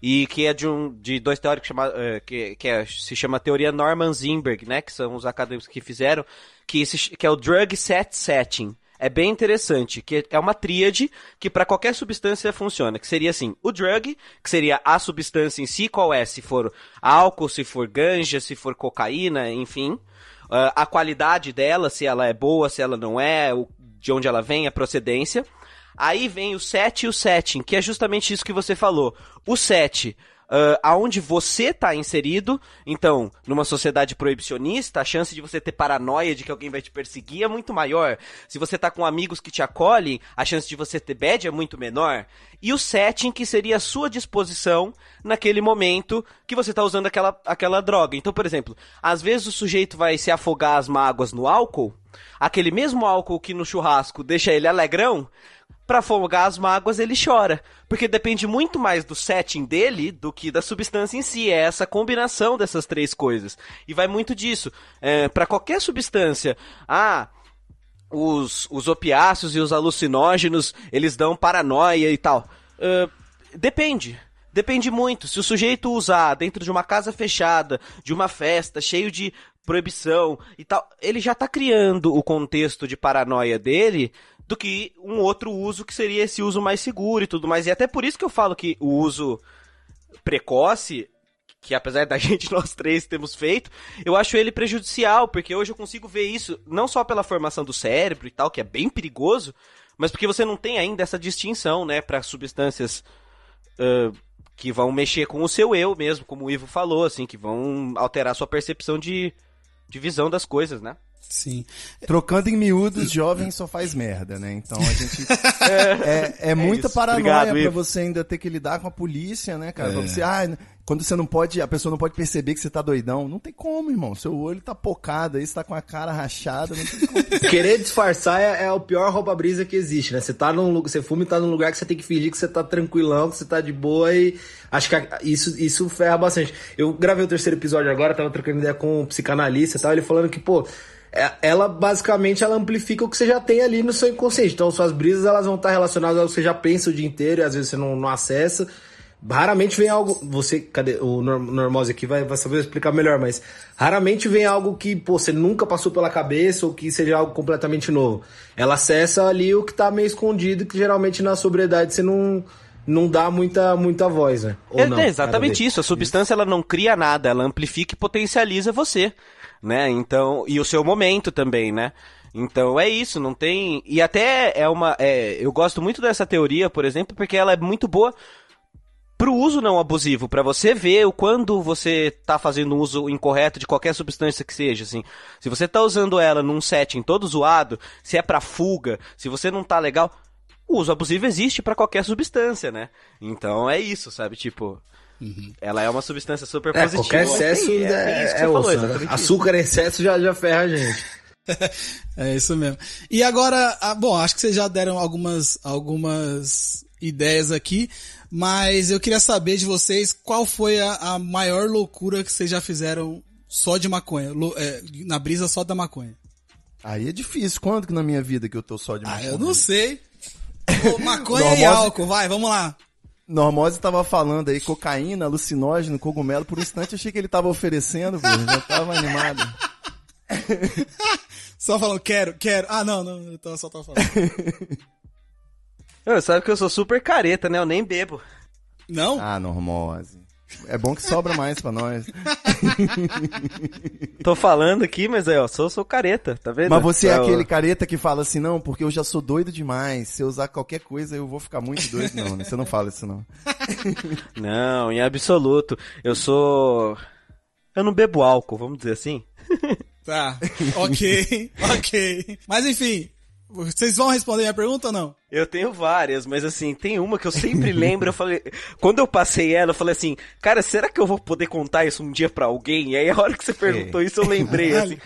E que é de, um, de dois teóricos chama, eh, que, que é- se chama teoria Norman Zinberg, né? Que são os acadêmicos que fizeram, que, se que é o Drug Set Setting. É bem interessante, que é uma tríade que para qualquer substância funciona, que seria assim, o drug, que seria a substância em si, qual é, se for álcool, se for ganja, se for cocaína, enfim, a qualidade dela, se ela é boa, se ela não é, de onde ela vem, a procedência. Aí vem o set e o setting, que é justamente isso que você falou. O set, ah, aonde você está inserido, então, numa sociedade proibicionista, a chance de você ter paranoia de que alguém vai te perseguir é muito maior. Se você tá com amigos que te acolhem, a chance de você ter bad é muito menor. E o setting, que seria a sua disposição naquele momento que você tá usando aquela, aquela droga. Então, por exemplo, às vezes o sujeito vai se afogar as mágoas no álcool, aquele mesmo álcool que no churrasco deixa ele alegrão, Pra afogar as mágoas, ele chora. Porque depende muito mais do setting dele do que da substância em si. É essa combinação dessas três coisas. E vai muito disso. É, para qualquer substância, ah, os, os opiáceos e os alucinógenos, eles dão paranoia e tal. Uh, depende. Depende muito. Se o sujeito usar dentro de uma casa fechada, de uma festa, cheio de proibição e tal, ele já tá criando o contexto de paranoia dele do que um outro uso que seria esse uso mais seguro e tudo mais. E até por isso que eu falo que o uso precoce, que apesar da gente nós três temos feito, eu acho ele prejudicial, porque hoje eu consigo ver isso não só pela formação do cérebro e tal, que é bem perigoso, mas porque você não tem ainda essa distinção, né, para substâncias uh, que vão mexer com o seu eu mesmo, como o Ivo falou, assim, que vão alterar a sua percepção de, de visão das coisas, né? Sim. Trocando em miúdos, jovem só faz merda, né? Então a gente. é, é muita isso. paranoia Obrigado, pra Ivo. você ainda ter que lidar com a polícia, né, cara? Pra É. você, ah, quando você não pode, a pessoa não pode perceber que você tá doidão. Não tem como, irmão. Seu olho tá pocado aí, você tá com a cara rachada, não tem como. Querer disfarçar é, é o pior rouba-brisa que existe, né? Você tá num lugar, você fuma e tá num lugar que você tem que fingir que você tá tranquilão, que você tá de boa e acho que isso, isso ferra bastante. Eu gravei o terceiro episódio agora, tava trocando ideia com um psicanalista e tal, ele falando que, pô, é- ela basicamente ela amplifica o que você já tem ali no seu inconsciente. Então suas brisas elas vão estar relacionadas ao que você já pensa o dia inteiro e às vezes você não, não acessa. Raramente vem algo. Você. Cadê? O Nor- Normose aqui vai, vai saber explicar melhor, mas raramente vem algo que, pô, você nunca passou pela cabeça ou que seja algo completamente novo. Ela acessa ali o que tá meio escondido, que geralmente na sobriedade você não, não dá muita, muita voz, né? Ou É, não, é exatamente isso. A substância ela não cria nada, ela amplifica e potencializa você, né? Então, e o seu momento também, né? Então é isso, não tem. E até é uma. é, eu gosto muito dessa teoria, por exemplo, porque ela é muito boa pro uso não abusivo, pra você ver o quando você tá fazendo um uso incorreto de qualquer substância que seja, assim. Se você tá usando ela num setting todo zoado, se é pra fuga, se você não tá legal, o uso abusivo existe pra qualquer substância, né? Então é isso, sabe? Tipo, ela é uma substância super É, positiva. qualquer excesso é, é, é isso que é você falou, osso, né? Açúcar em excesso já, já ferra a gente. É isso mesmo. E agora, ah, bom, acho que vocês já deram algumas, algumas ideias aqui, mas eu queria saber de vocês qual foi a, a maior loucura que vocês já fizeram só de maconha, lo- é, na brisa só da maconha. Aí é difícil. Quando que na minha vida que eu tô só de Ah, maconha? eu não sei. Ô, maconha e álcool, vai, vamos lá. Normose tava falando aí cocaína, alucinógeno, cogumelo. Por um instante eu achei que ele tava oferecendo, pô. Eu Já tava animado. Só falando, quero, quero. Ah, não, não, eu só tô falando. Ô, sabe que eu sou super careta, né? Eu nem bebo. Não? Ah, Normose. É bom que sobra mais pra nós. Tô falando aqui, mas é, ó, sou, sou careta, tá vendo? Mas você é Ó, aquele careta que fala assim, não, porque eu já sou doido demais. Se eu usar qualquer coisa, eu vou ficar muito doido. Não, né? Você não fala isso, não. Não, em absoluto. Eu sou. Eu não bebo álcool, vamos dizer assim. Tá, ok, ok. Mas enfim, vocês vão responder minha pergunta ou não? Eu tenho várias, mas assim, tem uma que eu sempre lembro, eu falei, quando eu passei ela, eu falei assim, cara, será que eu vou poder contar isso um dia pra alguém? E aí a hora que você perguntou isso, eu lembrei, assim,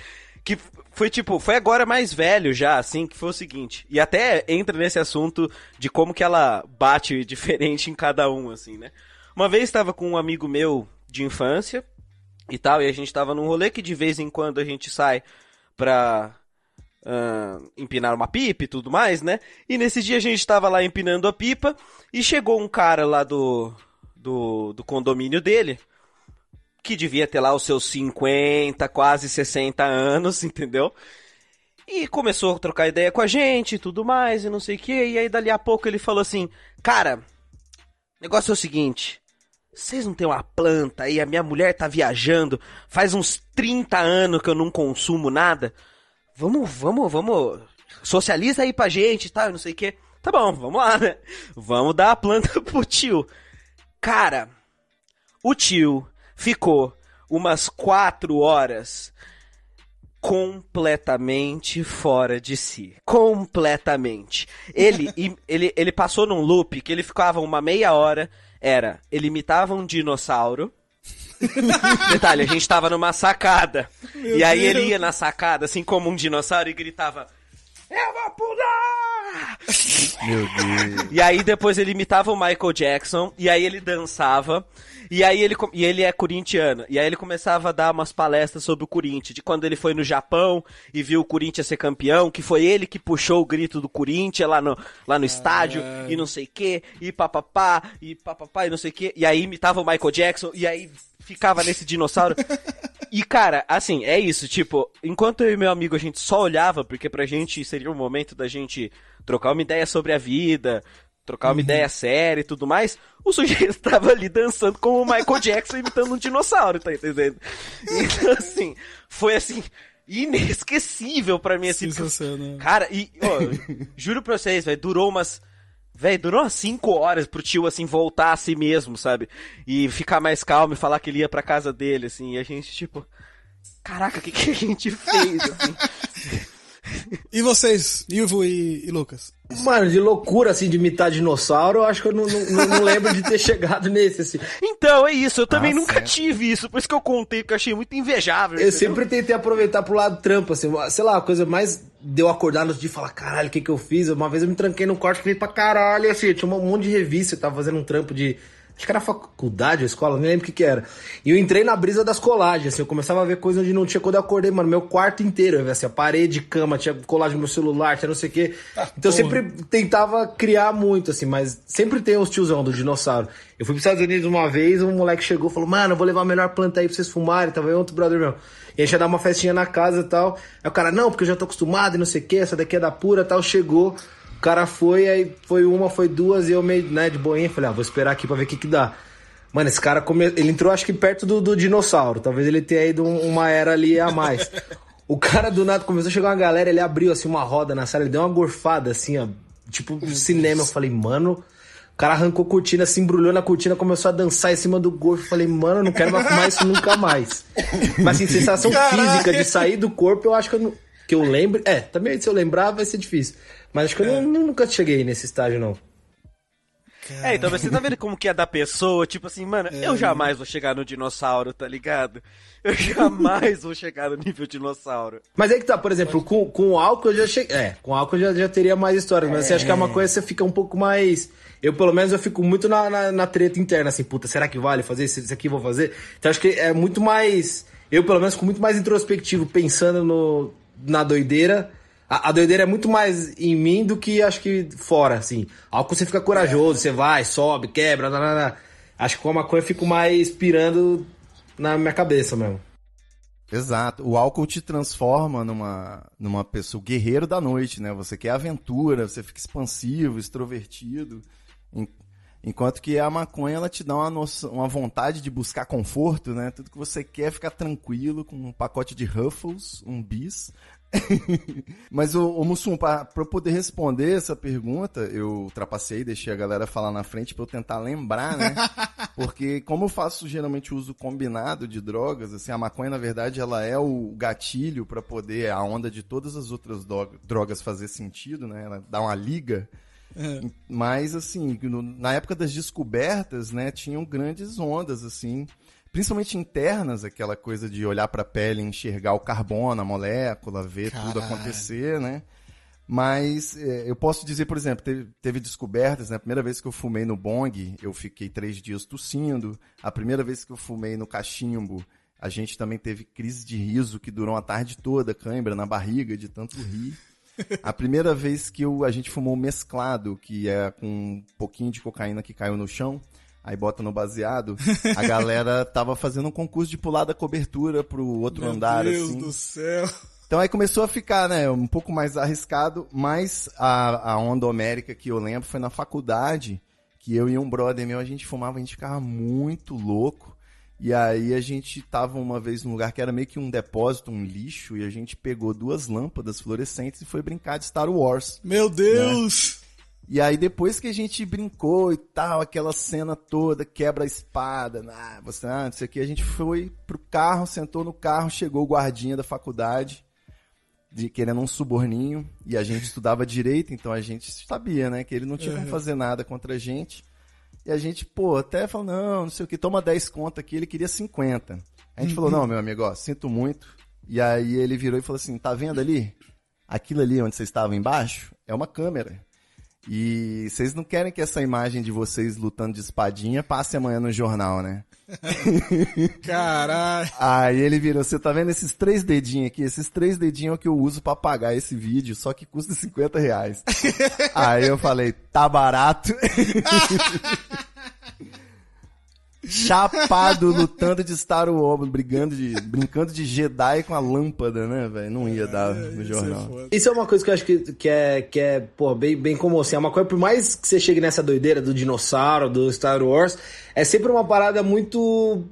que foi tipo, foi agora mais velho já, assim, que foi o seguinte, e até entra nesse assunto de como que ela bate diferente em cada um, assim, né? Uma vez estava com um amigo meu de infância e tal, e a gente tava num rolê que de vez em quando a gente sai pra ah, empinar uma pipa e tudo mais, né? E nesse dia a gente tava lá empinando a pipa e chegou um cara lá do, do, do condomínio dele, que devia ter lá os seus 50, quase 60 anos, entendeu? E começou a trocar ideia com a gente e tudo mais, e não sei o que, e aí dali a pouco ele falou assim, cara, negócio é o seguinte, vocês não têm uma planta aí? A minha mulher tá viajando. Faz uns 30 anos que eu não consumo nada. Vamos, vamos, vamos. Socializa aí pra gente e tal, não sei o que. Tá bom, vamos lá, né? Vamos dar a planta pro tio. Cara, o tio ficou umas 4 horas completamente fora de si. Completamente. Ele, ele, ele passou num loop que ele ficava uma meia hora. Era, ele imitava um dinossauro. Detalhe, a gente tava numa sacada. e aí ele ia na sacada, assim como um dinossauro, e gritava: Eu vou pular! Meu Deus. E aí depois ele imitava o Michael Jackson, e aí ele dançava, e aí ele, e ele é corintiano, e aí ele começava a dar umas palestras sobre o Corinthians, de quando ele foi no Japão e viu o Corinthians ser campeão, que foi ele que puxou o grito do Corinthians lá no, lá no estádio, e não sei o que, e papapá, e papapá, e não sei o que, e aí imitava o Michael Jackson, e aí ficava nesse dinossauro. E, cara, assim, é isso, tipo, enquanto eu e meu amigo a gente só olhava, porque pra gente seria o momento da gente trocar uma ideia sobre a vida, trocar uma ideia séria e tudo mais, o sujeito tava ali dançando como o Michael Jackson imitando um dinossauro, tá entendendo? Então, assim, foi assim, inesquecível pra mim, assim, Sensacional. Cara, e, ó, juro pra vocês, velho, durou umas. Véi, durou 5 horas pro tio, assim, voltar a si mesmo, sabe? E ficar mais calmo e falar que ele ia pra casa dele, assim. E a gente, tipo. Caraca, o que, que a gente fez, assim? E vocês, Ivo e, e Lucas? Mano, de loucura, assim, de imitar dinossauro, eu acho que eu não, não, não- lembro de ter chegado nesse, assim. Então, é isso. Eu também Ah, nunca certo. tive isso. Por isso que eu contei, porque eu achei muito invejável. Eu entendeu? sempre tentei aproveitar pro lado trampo, assim, sei lá, a coisa mais de eu acordar no dia e falar, caralho, o que que eu fiz? Uma vez eu me tranquei num quarto que veio pra caralho, assim, eu tinha um monte de revista, eu tava fazendo um trampo de. Acho que era faculdade ou escola, nem lembro o que que era. E eu entrei na brisa das colagens, assim, eu começava a ver coisas onde não tinha. Quando eu acordei, mano, meu quarto inteiro, eu assim, a parede, cama, tinha colagem no meu celular, tinha não sei o quê. então eu sempre tentava criar muito, assim, mas sempre tem os tiozão do dinossauro. Eu fui pros Estados Unidos uma vez, um moleque chegou e falou, mano, eu vou levar a melhor planta aí pra vocês fumarem, tava e outro brother meu. E a gente ia dar uma festinha na casa e tal. Aí o cara, não, porque eu já tô acostumado e não sei o que, essa daqui é da pura e tal. Chegou, o cara foi, aí foi uma, foi duas, e eu meio, né, de boinha, falei, ah, vou esperar aqui pra ver o que que dá. Mano, esse cara, come... ele entrou acho que perto do, do dinossauro. Talvez ele tenha ido um- uma era ali a mais. O cara do nada começou a chegar uma galera, ele abriu assim uma roda na sala, ele deu uma gorfada assim, ó. Tipo, cinema. Eu falei, mano. O cara arrancou a cortina, se embrulhou na cortina, começou a dançar em cima do gorfo. Eu falei, mano, eu não quero mais fumar isso nunca mais. Mas assim, sensação física de sair do corpo, eu acho que eu, não- que eu lembro. É, também se eu lembrar vai ser difícil. Mas acho que eu não- nunca cheguei nesse estágio, não. É, então você tá vendo como que é da pessoa? Tipo assim, mano, É. eu jamais vou chegar no dinossauro, tá ligado? Eu jamais vou chegar no nível dinossauro. Mas aí que tá, por exemplo, com, com o álcool eu já cheguei. É, com álcool eu já, já teria mais histórias, mas você acha que é uma coisa que você fica um pouco mais. Eu, pelo menos, eu fico muito na, na, na treta interna, assim, puta, será que vale fazer isso, isso aqui eu vou fazer? Então acho que é muito mais. Eu, pelo menos, fico muito mais introspectivo, pensando no, na doideira. A, a doideira é muito mais em mim do que acho que fora, assim. Álcool você fica corajoso, você vai, sobe, quebra, lá. Acho que com a maconha eu fico mais pirando na minha cabeça mesmo. Exato. O álcool te transforma numa, numa pessoa guerreiro da noite, né? Você quer aventura, você fica expansivo, extrovertido. En- Enquanto que a maconha ela te dá uma, noção, uma vontade de buscar conforto, né? Tudo que você quer é ficar tranquilo com um pacote de Ruffles, um bis. Mas o, o Mussum, para eu poder responder essa pergunta, eu ultrapassei, deixei a galera falar na frente para eu tentar lembrar, né? Porque como eu faço geralmente uso combinado de drogas, assim, a maconha na verdade ela é o gatilho para poder a onda de todas as outras dro- drogas fazer sentido, né? Ela dá uma liga. Mas assim, no- na época das descobertas, né, tinham grandes ondas assim, principalmente internas, aquela coisa de olhar para a pele, enxergar o carbono, a molécula, ver tudo Caralho. acontecer, né? Mas é, eu posso dizer, por exemplo, teve, teve descobertas, né? A primeira vez que eu fumei no bong, eu fiquei três dias tossindo. A primeira vez que eu fumei no cachimbo, a gente também teve crise de riso que durou a tarde toda, cãibra na barriga de tanto rir. A primeira vez que eu, a gente fumou mesclado, que é com um pouquinho de cocaína que caiu no chão, aí bota no baseado, a galera tava fazendo um concurso de pular da cobertura pro outro Meu andar, Deus assim. do céu. Então aí começou a ficar, né, um pouco mais arriscado, mas a, a onda homérica que eu lembro foi na faculdade, que eu e um brother meu, a gente fumava, a gente ficava muito louco. E aí a gente tava uma vez num lugar que era meio que um depósito, um lixo, e a gente pegou duas lâmpadas fluorescentes e foi brincar de Star Wars. Meu Deus. E aí depois que a gente brincou e tal, aquela cena toda, quebra a espada, ah, você, ah, não sei o que, a gente foi pro carro, sentou no carro, chegou o guardinha da faculdade, de, querendo um suborninho, e a gente estudava direito, então a gente sabia, né, que ele não tinha como fazer nada contra a gente. E a gente, pô, até falou, não, não sei o que, toma 10 conto aqui, ele queria 50. A gente falou, não, meu amigo, ó, sinto muito. E aí ele virou e falou assim, tá vendo ali? aquilo ali onde vocês estavam embaixo é uma câmera. E vocês não querem que essa imagem de vocês lutando de espadinha passe amanhã no jornal, né? Caralho. Aí ele virou, você tá vendo esses três dedinhos aqui? Esses três dedinhos é o que eu uso pra pagar esse vídeo, só que custa 50 reais. Aí eu falei, tá barato. Chapado, lutando de Star Wars, brigando de, brincando de Jedi com a lâmpada, né, velho? Não ia dar no jornal. Isso é uma coisa que eu acho que, que é, que é pô, bem, bem comum. Assim, é uma coisa, por mais que você chegue nessa doideira do dinossauro, do Star Wars, é sempre uma parada muito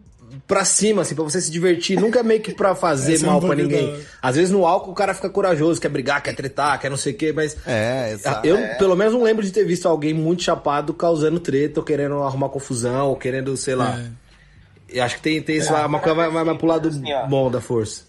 pra cima, assim, pra você se divertir. Nunca é meio que pra fazer Essa é um mal pra ninguém. da. Às vezes no álcool o cara fica corajoso, quer brigar, quer tretar, quer não sei o quê, mas. É, exato. Eu, pelo menos, não lembro de ter visto alguém muito chapado causando treta ou querendo arrumar confusão, ou querendo, sei lá. É. Eu acho que tem, tem isso, uma coisa vai, vai, vai pro lado Assim, bom da força.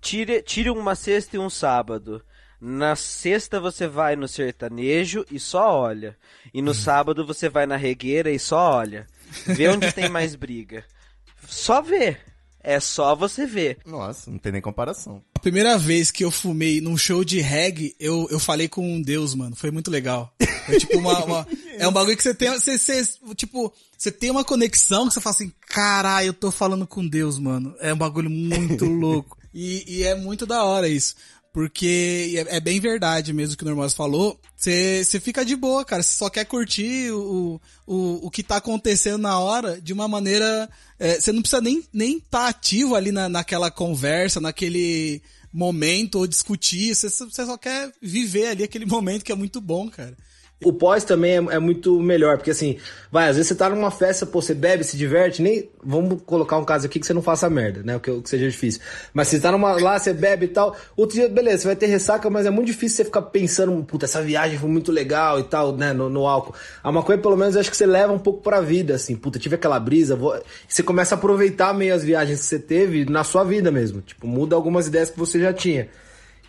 Tire, tire uma sexta e um sábado. Na sexta você vai no sertanejo e só olha. E no sábado você vai na regueira e só olha. Vê onde tem mais briga. Só vê. É só você ver. Nossa, não tem nem comparação. A primeira vez que eu fumei num show de reggae, eu, eu falei com um Deus, mano. Foi muito legal. É tipo uma, uma- é um bagulho que você tem, você, você, tipo, você tem uma conexão que você fala assim, caralho, eu tô falando com Deus, mano. É um bagulho muito louco. E, e é muito da hora isso. Porque é, é bem verdade mesmo que o Normose falou. Você fica de boa, cara. Você só quer curtir o, o, o que tá acontecendo na hora de uma maneira. é, Você não precisa nem nem tá ativo ali na, naquela conversa, naquele momento ou discutir. Você só quer viver ali aquele momento que é muito bom, cara. O pós também é, é muito melhor, porque assim, vai, às vezes você tá numa festa, pô, você bebe, se diverte, nem. Vamos colocar um caso aqui que você não faça merda, né? O que, que seja difícil. Mas você tá numa, lá, você bebe e tal. Outro dia, beleza, você vai ter ressaca, mas é muito difícil você ficar pensando, puta, essa viagem foi muito legal e tal, né? No, no álcool. A maconha, pelo menos, eu acho que você leva um pouco pra vida, assim, puta, tive aquela brisa, vou... você começa a aproveitar meio as viagens que você teve na sua vida mesmo. Tipo, muda algumas ideias que você já tinha.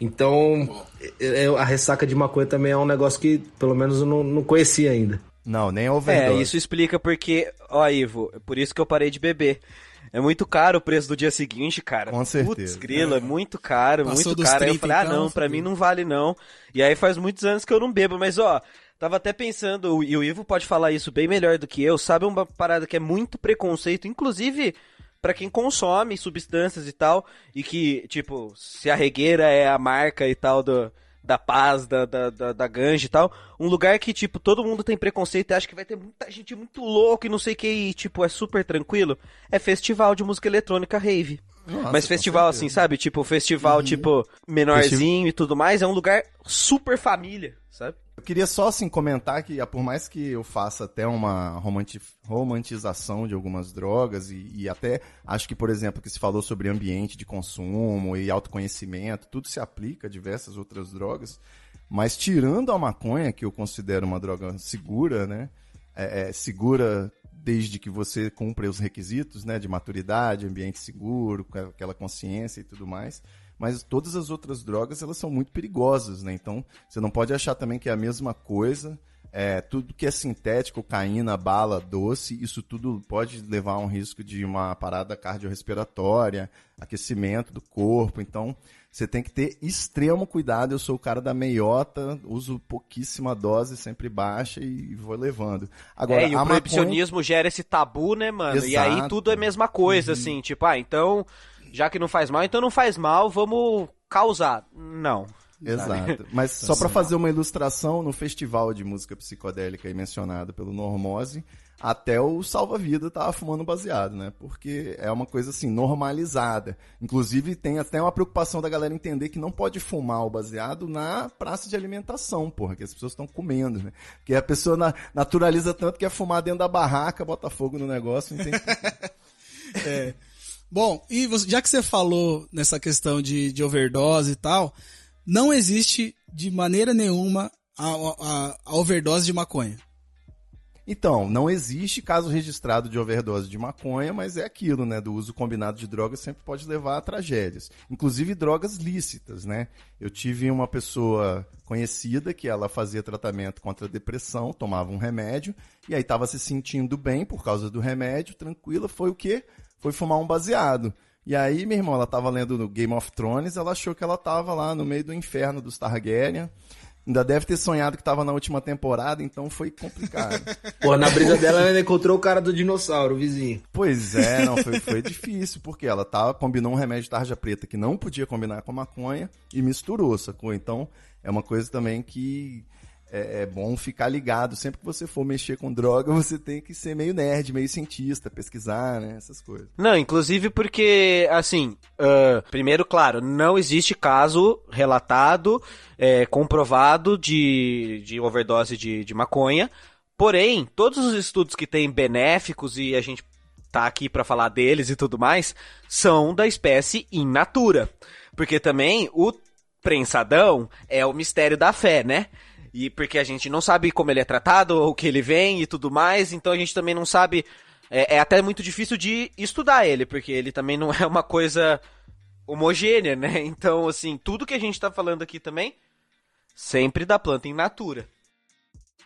Então, é- é- a ressaca de maconha também é um negócio que, pelo menos, eu não, não conhecia ainda. Não, nem a É, isso explica porque, ó, Ivo, é por isso que eu parei de beber. É muito caro o preço do dia seguinte, cara. Com certeza. Putz, grilo, é muito caro, Passou muito caro. Aí eu 30 falei, ah, então, não, pra mim não vale não. E aí faz muitos anos que eu não bebo, mas ó, tava até pensando, e o Ivo pode falar isso bem melhor do que eu, sabe uma parada que é muito preconceito, inclusive pra quem consome substâncias e tal, e que, tipo, se a regueira é a marca e tal do, da paz, da, da, da, da ganja e tal, um lugar que, tipo, todo mundo tem preconceito e acha que vai ter muita gente muito louca e não sei o que, e, tipo, é super tranquilo, é festival de música eletrônica rave. Nossa, Mas festival assim, sabe? Tipo, festival, tipo, menorzinho e tudo mais, é um lugar super família, sabe? Eu queria só assim comentar que, ah, por mais que eu faça até uma romanti- romantização de algumas drogas e, e até acho que, por exemplo, que se falou sobre ambiente de consumo e autoconhecimento, tudo se aplica a diversas outras drogas, mas tirando a maconha, que eu considero uma droga segura, né? É, é, segura desde que você cumpra os requisitos, né? De maturidade, ambiente seguro, com aquela consciência e tudo mais mas todas as outras drogas elas são muito perigosas, né? Então você não pode achar também que é a mesma coisa. É, tudo que é sintético, cocaína, bala, doce, isso tudo pode levar a um risco de uma parada cardiorrespiratória, aquecimento do corpo. Então você tem que ter extremo cuidado. Eu sou o cara da meiota, uso pouquíssima dose, sempre baixa e vou levando. Agora, é, e o a maconha- proibicionismo gera esse tabu, né, mano? E aí Exato. tudo é a mesma coisa, assim, tipo, ah, então, já que não faz mal, então não faz mal, vamos causar. Não. Exato. Mas só para fazer uma ilustração, no festival de música psicodélica aí mencionado pelo Normose, até o salva-vida tava fumando baseado, né? Porque é uma coisa assim, normalizada. Inclusive, tem até uma preocupação da galera entender que não pode fumar o baseado na praça de alimentação, porra, que as pessoas estão comendo, né? Porque a pessoa na- naturaliza tanto que é fumar dentro da barraca, bota fogo no negócio, não tem... Bom, e você- já que você falou nessa questão de, de overdose e tal, não existe de maneira nenhuma a, a- a overdose de maconha. Então, não existe caso registrado de overdose de maconha, mas é aquilo, né? Do uso combinado de drogas sempre pode levar a tragédias. Inclusive drogas lícitas, né? Eu tive uma pessoa conhecida que ela fazia tratamento contra a depressão, tomava um remédio, e aí estava se sentindo bem por causa do remédio, tranquila, foi o quê? Foi fumar um baseado. E aí, minha irmã, ela tava lendo no Game of Thrones, ela achou que ela tava lá no meio do inferno dos Targaryen. Ainda deve ter sonhado que tava na última temporada, então foi complicado. Pô, na brisa dela ela encontrou o cara do dinossauro, o vizinho. Pois é, não, foi, foi difícil, porque ela tava, combinou um remédio de tarja preta que não podia combinar com maconha e misturou, sacou? Então, é uma coisa também que é, é, bom ficar ligado. Sempre que você for mexer com droga, você tem que ser meio nerd, meio cientista, pesquisar, né? Essas coisas. Não, inclusive porque, assim, uh, primeiro, claro, não existe caso relatado, é, comprovado de, de overdose de, de maconha. Porém, todos os estudos que têm benéficos e a gente tá aqui para falar deles e tudo mais, são da espécie in natura. Porque também o prensadão é o mistério da fé, né? E porque a gente não sabe como ele é tratado, o que ele vem e tudo mais, então a gente também não sabe. É, é até muito difícil de estudar ele, porque ele também não é uma coisa homogênea, né? Então, assim, tudo que a gente tá falando aqui também, sempre da planta in natura.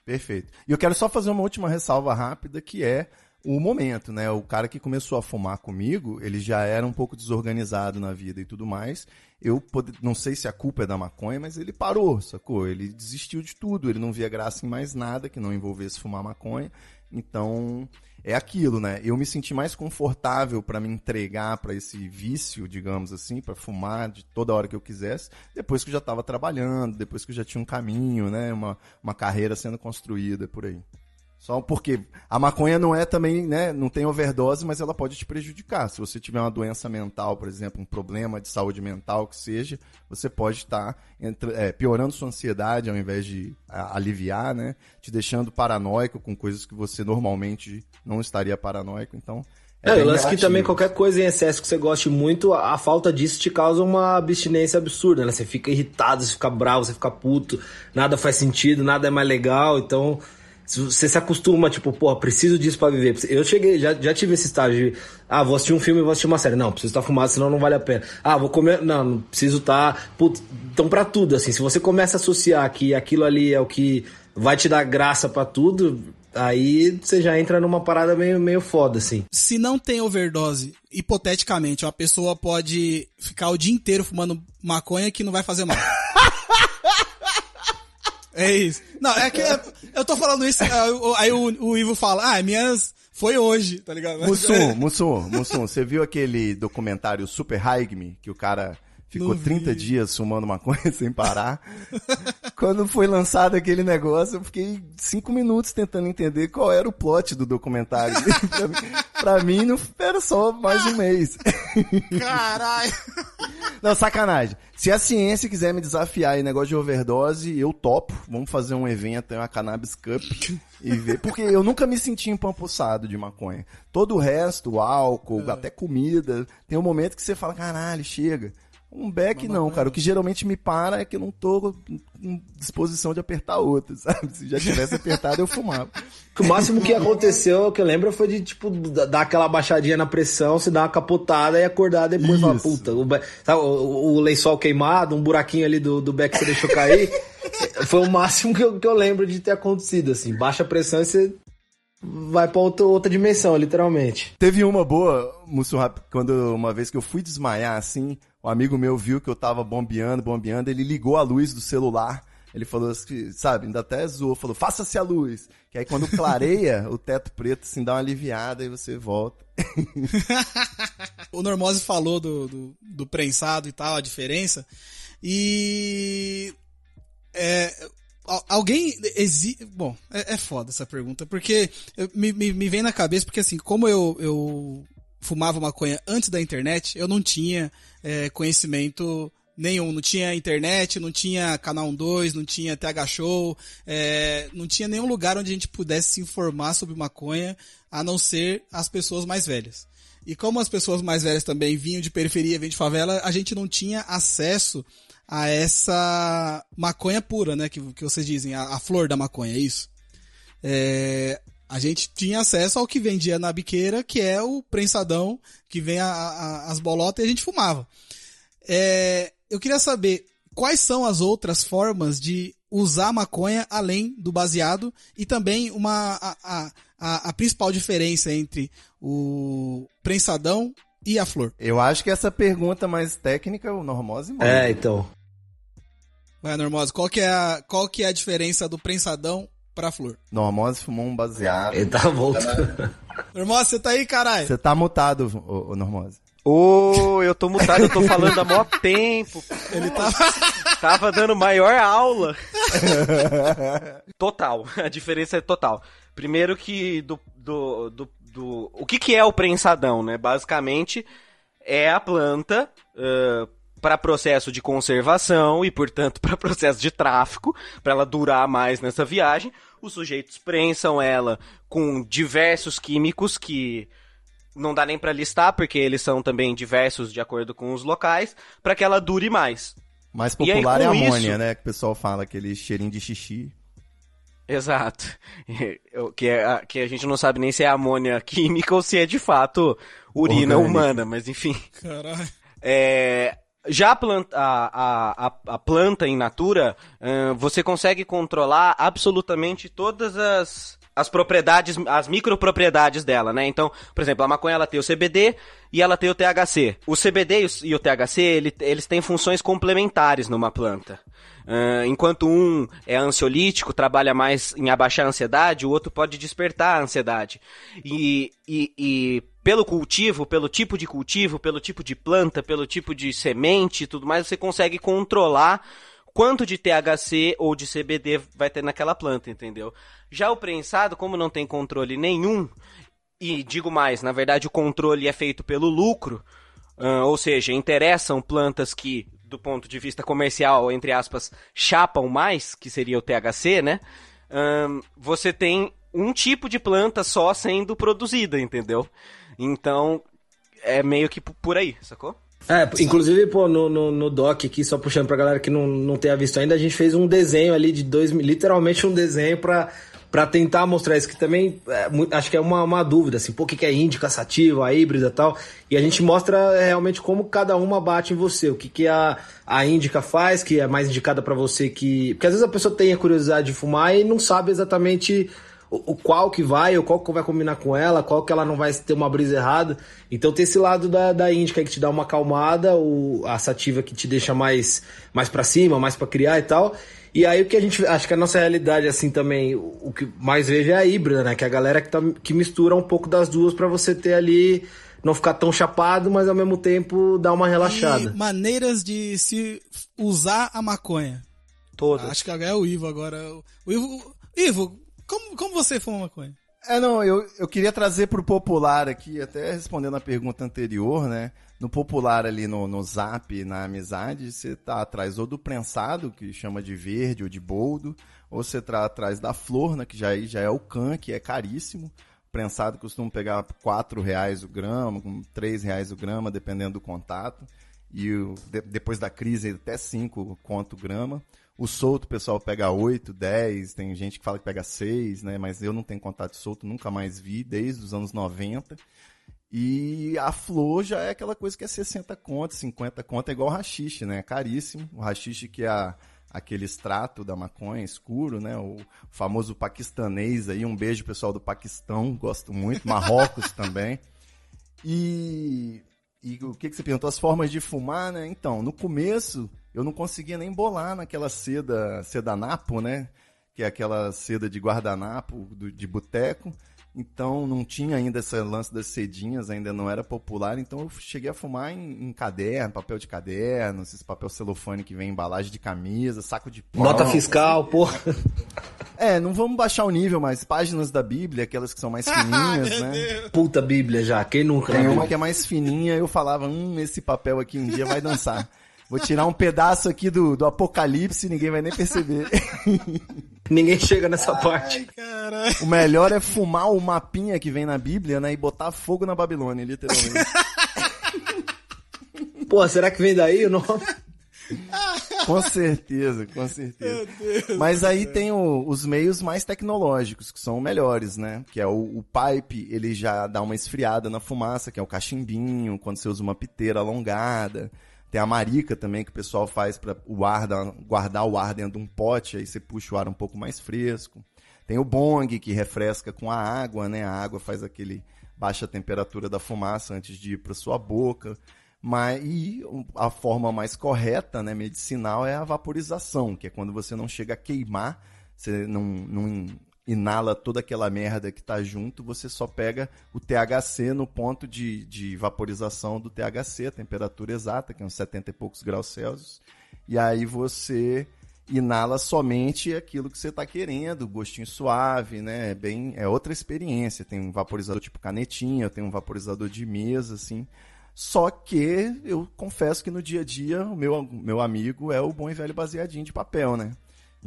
Perfeito. E eu quero só fazer uma última ressalva rápida, que é o momento, né? O cara que começou a fumar comigo, ele já era um pouco desorganizado na vida e tudo mais. Eu pode... não sei se a culpa é da maconha, mas ele parou, sacou? Ele desistiu de tudo, ele não via graça em mais nada que não envolvesse fumar maconha. Então, é aquilo, né? Eu me senti mais confortável para me entregar para esse vício, digamos assim, para fumar de toda hora que eu quisesse, depois que eu já estava trabalhando, depois que eu já tinha um caminho, né? Uma, uma carreira sendo construída por aí. Só porque a maconha não é também, né, não tem overdose, mas ela pode te prejudicar. Se você tiver uma doença mental, por exemplo, um problema de saúde mental que seja, você pode estar é, piorando sua ansiedade ao invés de a, aliviar, né, te deixando paranoico com coisas que você normalmente não estaria paranoico. Então, é, é eu acho que também qualquer coisa em excesso que você goste muito, a, a falta disso te causa uma abstinência absurda, né? Você fica irritado, você fica bravo, você fica puto, nada faz sentido, nada é mais legal, então você se acostuma, tipo, pô, preciso disso para viver. Eu cheguei, já, já tive esse estágio de, ah, vou assistir um filme e vou assistir uma série. Não, preciso estar fumado, senão não vale a pena. Ah, vou comer, não, não preciso estar. Tá, putz, então, pra tudo, assim, se você começa a associar que aquilo ali é o que vai te dar graça para tudo, aí você já entra numa parada meio, meio foda, assim. Se não tem overdose, hipoteticamente, uma pessoa pode ficar o dia inteiro fumando maconha que não vai fazer mal. É isso. Não, é que é, eu tô falando isso, aí o, o Ivo fala, ah, minhas foi hoje, tá ligado? Mussum, Mussum, Mussum, você viu aquele documentário Super High Me, que o cara ficou Não 30 vi. dias fumando maconha sem parar? Quando foi lançado aquele negócio, eu fiquei cinco minutos tentando entender qual era o plot do documentário. pra, mim, pra mim, não era só mais um mês. Caralho! Não, sacanagem. Se a ciência quiser me desafiar em negócio de overdose, eu topo. Vamos fazer um evento, uma Cannabis Cup e ver. Porque eu nunca me senti empampuçado de maconha. Todo o resto, o álcool, é. até comida, tem um momento que você fala, caralho, chega. Um beck não, cara. O que geralmente me para é que eu não tô com disposição de apertar outra, sabe? Se já tivesse apertado, eu fumava. O máximo que aconteceu, que eu lembro, foi de, tipo, dar aquela baixadinha na pressão, se dar uma capotada e acordar depois e falar, puta, o, sabe, o, o, lençol queimado, um buraquinho ali do, do beck que você deixou cair. foi o máximo que eu, que eu lembro de ter acontecido, assim. Baixa pressão e você vai pra outra, outra dimensão, literalmente. Teve uma boa, Mussurrap, quando uma vez que eu fui desmaiar, assim, um amigo meu viu que eu tava bombeando, bombeando, ele ligou a luz do celular. Ele falou assim, sabe, ainda até zoou, falou, faça-se a luz. Que aí quando clareia, o teto preto assim dá uma aliviada e você volta. o Normose falou do, do, do, prensado e tal, a diferença. E. É, alguém existe. Bom, é, é, foda essa pergunta, porque me, me, me, vem na cabeça, porque assim, como eu, eu fumava maconha antes da internet, eu não tinha é, conhecimento nenhum. Não tinha internet, não tinha Canal 12, não tinha TH Show, é, não tinha nenhum lugar onde a gente pudesse se informar sobre maconha, a não ser as pessoas mais velhas. E como as pessoas mais velhas também vinham de periferia, vinham de favela, a gente não tinha acesso a essa maconha pura, né? Que, que vocês dizem, a, a flor da maconha, é isso? É, a gente tinha acesso ao que vendia na biqueira, que é o prensadão, que vem a, a, as bolotas e a gente fumava. É, eu queria saber quais são as outras formas de usar maconha além do baseado e também uma a, a, a, a principal diferença entre o prensadão e a flor? Eu acho que essa pergunta mais técnica, o Normose manda. É, então. Vai, Normose, qual que é a, qual que é a diferença do prensadão pra flor? Normose fumou um baseado. Ele tá voltando. Normose, você tá aí, caralho? Você tá mutado, ô, ô Normose. Ô, eu tô mutado, eu tô falando há mó tempo. Ele tá... Tava dando maior aula. Total, a diferença é total. Primeiro que do, do, do, do- o que que é o prensadão, né? Basicamente é a planta para processo de conservação e, portanto, para processo de tráfico, para ela durar mais nessa viagem. Os sujeitos prensam ela com diversos químicos que não dá nem pra listar, porque eles são também diversos de acordo com os locais, para que ela dure mais. Mais E aí, popular é a amônia, isso- né? Que o pessoal fala, aquele cheirinho de xixi. Exato. Que, é, a- que a gente não sabe nem se é amônia química ou se é de fato urina Orgânico. humana, mas enfim. Caralho. É, já a planta, a, a, a- planta natura, ahn, você consegue controlar absolutamente todas as, as propriedades, as micropropriedades dela, né? Então, por exemplo, a maconha ela tem o CBD e ela tem o THC. O CBD e o, THC, ele- eles têm funções complementares numa planta. Ahn, enquanto um é ansiolítico, trabalha mais em abaixar a ansiedade, o outro pode despertar a ansiedade. E, e, e pelo cultivo, pelo tipo de cultivo, pelo tipo de planta, pelo tipo de semente e tudo mais, você consegue controlar quanto de THC ou de CBD vai ter naquela planta, entendeu? Já o prensado, como não tem controle nenhum, e digo mais, na verdade o controle é feito pelo lucro, ah, ou seja, interessam plantas que, do ponto de vista comercial, entre aspas, chapam mais, que seria o THC, né? Você tem um tipo de planta só sendo produzida, entendeu? Então, é meio que por aí, sacou? É, inclusive, pô, no, no, no doc aqui, só puxando pra galera que não, não tenha visto ainda, a gente fez um desenho ali de dois, literalmente um desenho pra, pra tentar mostrar isso, que também é, acho que é uma, uma dúvida, assim, pô, o que, que é índica, sativa, híbrida e tal, e a gente mostra é, realmente como cada uma bate em você, o que, que a, a índica faz, que é mais indicada pra você que... Porque às vezes a pessoa tem a curiosidade de fumar e não sabe exatamente o, o qual que vai, ou qual que vai combinar com ela, qual que ela não vai ter uma brisa errada. Então tem esse lado da, da índica que te dá uma acalmada, o, a sativa que te deixa mais, mais para cima, mais pra criar e tal. E aí o que a gente, acho que a nossa realidade assim também, o, o que mais vejo é a híbrida, né? Que é a galera que, tá, que mistura um pouco das duas pra você ter ali, não ficar tão chapado, mas ao mesmo tempo dar uma relaxada. E maneiras de se usar a maconha. Todas. Acho que é o Ivo agora. O Ivo, Ivo como, como você fuma maconha? É, não, eu, eu queria trazer pro popular aqui, até respondendo a pergunta anterior, né? No popular ali no, no zap, na amizade, você tá atrás ou do prensado, que chama de verde ou de boldo, ou você tá atrás da flor, né? Que já, já é o can, que é caríssimo. Prensado costuma pegar 4 reais o grama, 3 reais o grama, dependendo do contato. E o- de- depois da crise, até 5 conto o grama. O solto, o pessoal pega 8, 10, tem gente que fala que pega 6, né? Mas eu não tenho contato solto, nunca mais vi, desde os anos 90. E a flor já é aquela coisa que é 60 conto, 50 conto, é igual o rachixe, né? É caríssimo. O rachixe que é a- aquele extrato da maconha escuro, né? O famoso paquistanês aí, um beijo pessoal do Paquistão, gosto muito. Marrocos também. E, e o que, que você perguntou? As formas de fumar, né? Então, no começo eu não conseguia nem bolar naquela seda, seda napo, né? Que é aquela seda de guardanapo do- de boteco. Então não tinha ainda esse lance das cedinhas, ainda não era popular. Então eu cheguei a fumar em, em caderno, papel de caderno, esses papel celofane que vem em embalagem de camisa, saco de pão. Nota fiscal, pô. É, não vamos baixar o nível, mas páginas da Bíblia, aquelas que são mais fininhas, né? Puta Bíblia já, quem nunca? Tem uma que é mais fininha, eu falava, hum, esse papel aqui um dia vai dançar. Vou tirar um pedaço aqui do, do Apocalipse e ninguém vai nem perceber. Ninguém chega nessa parte. Caralho. O melhor é fumar o mapinha que vem na Bíblia, né? E botar fogo na Babilônia, literalmente. Pô, será que vem daí o nome? com certeza, com certeza. Mas aí tem o- os meios mais tecnológicos, que são melhores, né? Que é o, o pipe, ele já dá uma esfriada na fumaça, que é o cachimbinho, quando você usa uma piteira alongada. Tem a marica também, que o pessoal faz para o ar, dar- guardar o ar dentro de um pote, aí você puxa o ar um pouco mais fresco. Tem o bong, que refresca com a água, né? A água faz aquele baixa a temperatura da fumaça antes de ir para sua boca. Mas, e a forma mais correta, né, medicinal, é a vaporização, que é quando você não chega a queimar, você não, não inala toda aquela merda que está junto, você só pega o THC no ponto de, de vaporização do THC, a temperatura exata, que é uns 70 e poucos graus Celsius, e aí você inala somente aquilo que você está querendo, gostinho suave, né? É bem, é outra experiência. Tem um vaporizador tipo canetinha, tem um vaporizador de mesa, assim. Só que eu confesso que no dia a dia o meu, meu amigo é o bom e velho baseadinho de papel, né?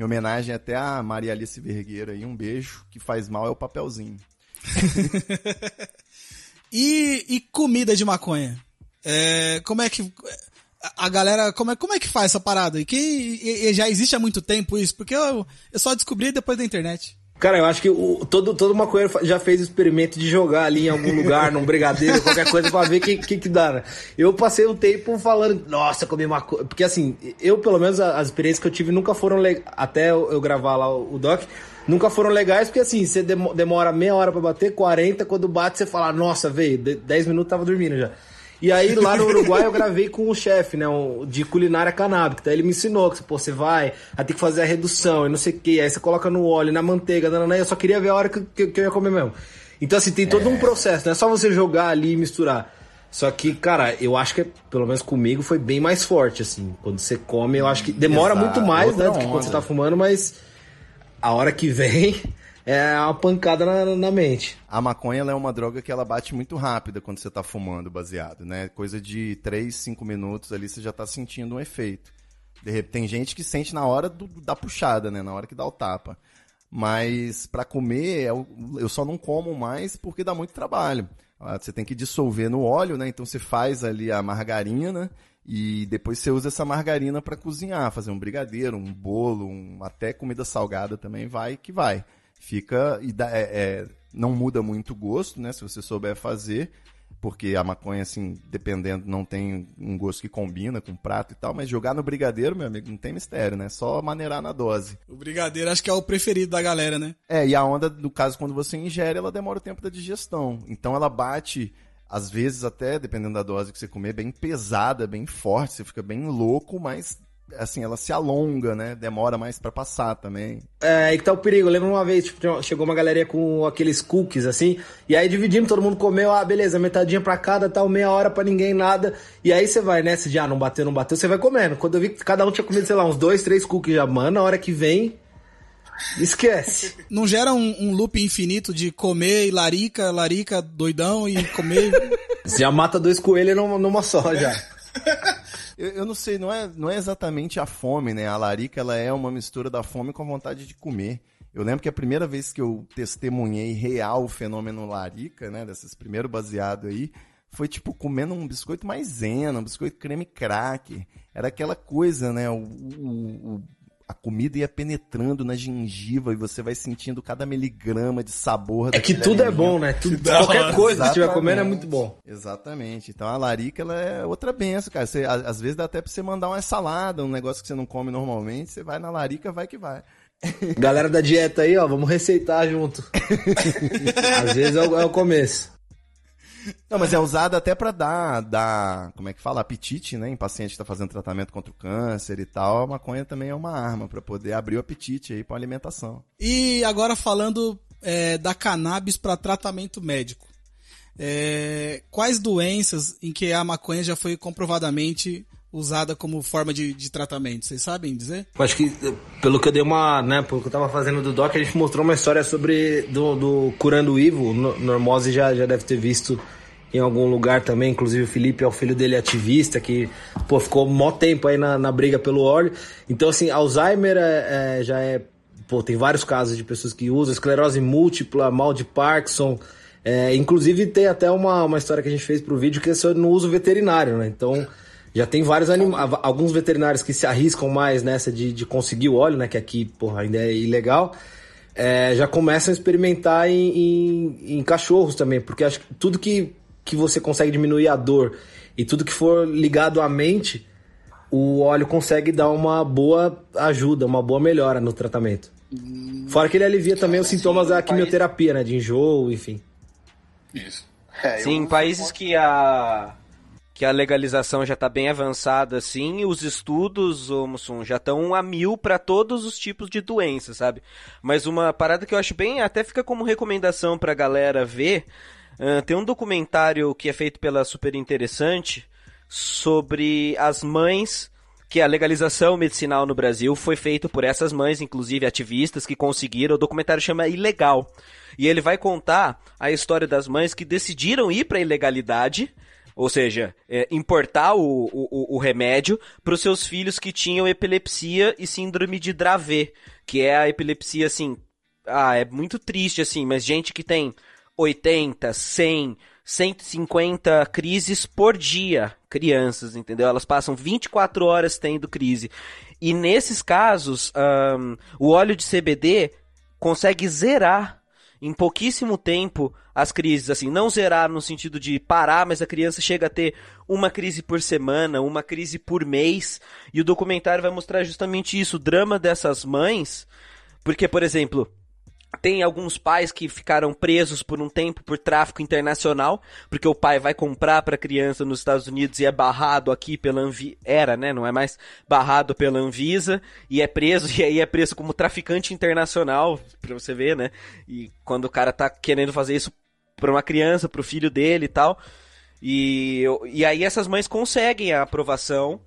Em homenagem até a Maria Alice Vergueira aí, um beijo, que faz mal é o papelzinho. e, e comida de maconha? É, como é que a galera, como é, como é que faz essa parada? E que e, e já existe há muito tempo isso? Porque eu, eu só descobri depois da internet. Cara, eu acho que o, todo, todo maconheiro já fez o experimento de jogar ali em algum lugar, num brigadeiro, qualquer coisa, pra ver o que, que, que dá, né? Eu passei um tempo falando, nossa, comi maconha. Porque assim, eu, pelo menos, as experiências que eu tive nunca foram legais. Até eu, eu gravar lá o, o doc, nunca foram legais, porque assim, você demora meia hora para bater, 40, quando bate, você fala, nossa, veio, 10 minutos tava dormindo já. E aí lá no Uruguai eu gravei com o chefe, né, de culinária canábica. Então ele me ensinou que pô, você vai, vai ter que fazer a redução e não sei o que, aí você coloca no óleo, na manteiga, nanana, eu só queria ver a hora que, que, que eu ia comer mesmo. Então assim, tem todo é. um processo, não é só você jogar ali e misturar. Só que, cara, eu acho que, pelo menos comigo, foi bem mais forte, assim. Quando você come, eu acho que demora Exato. muito mais, Outra né, do que quando você tá fumando, mas a hora que vem é uma pancada na, na mente. A maconha é uma droga que ela bate muito rápida quando você está fumando baseado, né? Coisa de 3, 5 minutos ali você já está sentindo um efeito. De repente, tem gente que sente na hora do, da puxada, né? Na hora que dá o tapa. Mas para comer, eu, eu só não como mais porque dá muito trabalho. Ah, você tem que dissolver no óleo, né? Então você faz ali a margarina e depois você usa essa margarina para cozinhar, fazer um brigadeiro, um bolo, um, até comida salgada também vai que vai fica e dá, é, é, não muda muito o gosto, né? Se você souber fazer, porque a maconha, assim, dependendo, não tem um gosto que combina com prato e tal, mas jogar no brigadeiro, meu amigo, não tem mistério, né? Só maneirar na dose. O brigadeiro acho que é o preferido da galera, né? É, e a onda, no caso, quando você ingere, ela demora o tempo da digestão. Então ela bate, às vezes até, dependendo da dose que você comer, bem pesada, bem forte, você fica bem louco, mas assim, ela se alonga, né? Demora mais para passar também. É, aí que tá o perigo. Eu lembro uma vez, tipo, chegou uma galeria com aqueles cookies, assim, e aí dividimos, todo mundo comeu, ah, beleza, metadinha pra cada, tal, meia hora pra ninguém, nada. E aí você vai, né? Se já ah, não bateu, não bateu, você vai comendo. Quando eu vi que cada um tinha comido, sei lá, uns dois, três cookies já, mano, na hora que vem, Esquece. Não gera um, um, loop infinito de comer e larica, larica, doidão e comer. Você já mata dois coelhos numa só já. eu, eu, não sei, não é, não é exatamente a fome, né? A larica, ela é uma mistura da fome com a vontade de comer. Eu lembro que a primeira vez que eu testemunhei real o fenômeno larica, né? Desses primeiros baseado aí, foi tipo comendo um biscoito maisena, um biscoito creme crack. Era aquela coisa, né? O, o, o a comida ia penetrando na gengiva e você vai sentindo cada miligrama de sabor. É que tudo alimento. é bom, né? Tudo, qualquer coisa que estiver comendo é muito bom. Exatamente. Então a larica ela é outra benção, cara. Você, às vezes dá até pra você mandar uma salada, um negócio que você não come normalmente, você vai na larica, vai que vai. Galera da dieta aí, ó, vamos receitar junto. às vezes é o, é o começo. Não, mas é usado até para dar, dar, como é que fala, apetite, né? Em paciente que está fazendo tratamento contra o câncer e tal, a maconha também é uma arma para poder abrir o apetite aí para alimentação. E agora falando é, da cannabis para tratamento médico. É, quais doenças em que a maconha já foi comprovadamente usada como forma de, de tratamento? Vocês sabem dizer? Eu acho que, pelo que eu dei uma, né, pelo que eu tava fazendo do Doc, a gente mostrou uma história sobre do, do Curando o Ivo. Normose já, já deve ter visto em algum lugar também. Inclusive o Felipe é o filho dele ativista, que pô, ficou mó tempo aí na, na briga pelo óleo. Então, assim, Alzheimer é, é, já é. Pô, tem vários casos de pessoas que usam, esclerose múltipla, mal de Parkinson. É, inclusive tem até uma, uma história que a gente fez pro vídeo que é sobre no uso veterinário, né? Então já tem vários animais, alguns veterinários que se arriscam mais nessa de, de conseguir o óleo, né? Que aqui, porra, ainda é ilegal. É, já começam a experimentar em, em, em, cachorros também, porque acho que tudo que, que você consegue diminuir a dor e tudo que for ligado à mente, o óleo consegue dar uma boa ajuda, uma boa melhora no tratamento. Fora que ele alivia também os sintomas da quimioterapia, né? De enjoo, enfim. Isso. É, Sim, uso países que a que a legalização já está bem avançada, assim, e os estudos, ô, Mussum, já estão a mil para todos os tipos de doenças, sabe? Mas uma parada que eu acho bem, até fica como recomendação pra galera ver, ah, tem um documentário que é feito pela Super Interessante sobre as mães que a legalização medicinal no Brasil foi feito por essas mães, inclusive ativistas, que conseguiram. O documentário chama Ilegal. E ele vai contar a história das mães que decidiram ir para a ilegalidade, ou seja, é, importar o, o, o remédio para os seus filhos que tinham epilepsia e síndrome de Dravet, que é a epilepsia assim. Ah, é muito triste assim, mas gente que tem 80, 100, 150 crises por dia, crianças, entendeu? Elas passam 24 horas tendo crise. E nesses casos, ahn, o óleo de CBD consegue zerar em pouquíssimo tempo as crises, assim, não zerar no sentido de parar, mas a criança chega a ter uma crise por semana, uma crise por mês, e o documentário vai mostrar justamente isso, o drama dessas mães, porque, por exemplo, tem alguns pais que ficaram presos por um tempo por tráfico internacional, porque o pai vai comprar para a criança nos Estados Unidos e é barrado aqui pela Anvisa, era, né, não é mais barrado pela Anvisa e é preso e aí é preso como traficante internacional, para você ver, né? E quando o cara tá querendo fazer isso para uma criança, para o filho dele e tal. E, e aí essas mães conseguem a aprovação,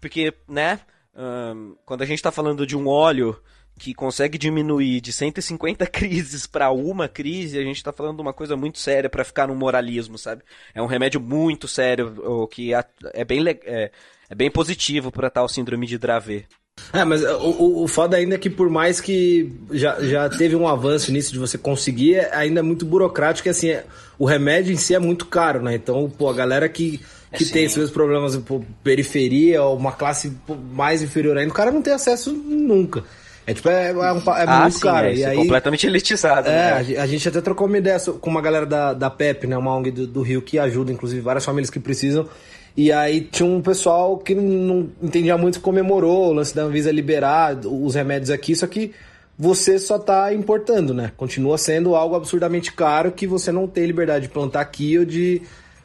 porque, né, ahn, quando a gente tá falando de um óleo que consegue diminuir de 150 crises para uma crise, a gente tá falando de uma coisa muito séria para ficar no moralismo, sabe? É um remédio muito sério, o que é bem, é, é bem positivo para tal síndrome de Dravet. É, mas o, o, foda ainda é que por mais que já, já teve um avanço nisso de você conseguir, é- ainda é muito burocrático e assim, é- o remédio em si é muito caro, né? Então, pô, a galera que, que tem esses mesmos problemas, pô, periferia ou uma classe mais inferior ainda, o cara não tem acesso nunca. É tipo, é, é, um é ah, muito sim, caro. é, e é aí, completamente elitizado. é, né? a gen- a gente até trocou uma ideia com uma galera da, da PEP, né? Uma ONG do, do Rio que ajuda, inclusive, várias famílias que precisam. E aí tinha um pessoal que não, entendia muito, comemorou o lance da Anvisa liberar os remédios aqui, só que você só tá importando, né? Continua sendo algo absurdamente caro que você não tem liberdade de plantar aqui ou de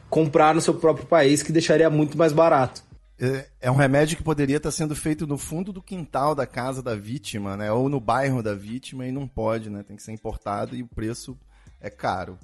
comprar no seu próprio país, que deixaria muito mais barato. É- É um remédio que poderia estar sendo feito no fundo do quintal da casa da vítima, né? Ou no bairro da vítima e não pode, né? Tem que ser importado e o preço é caro.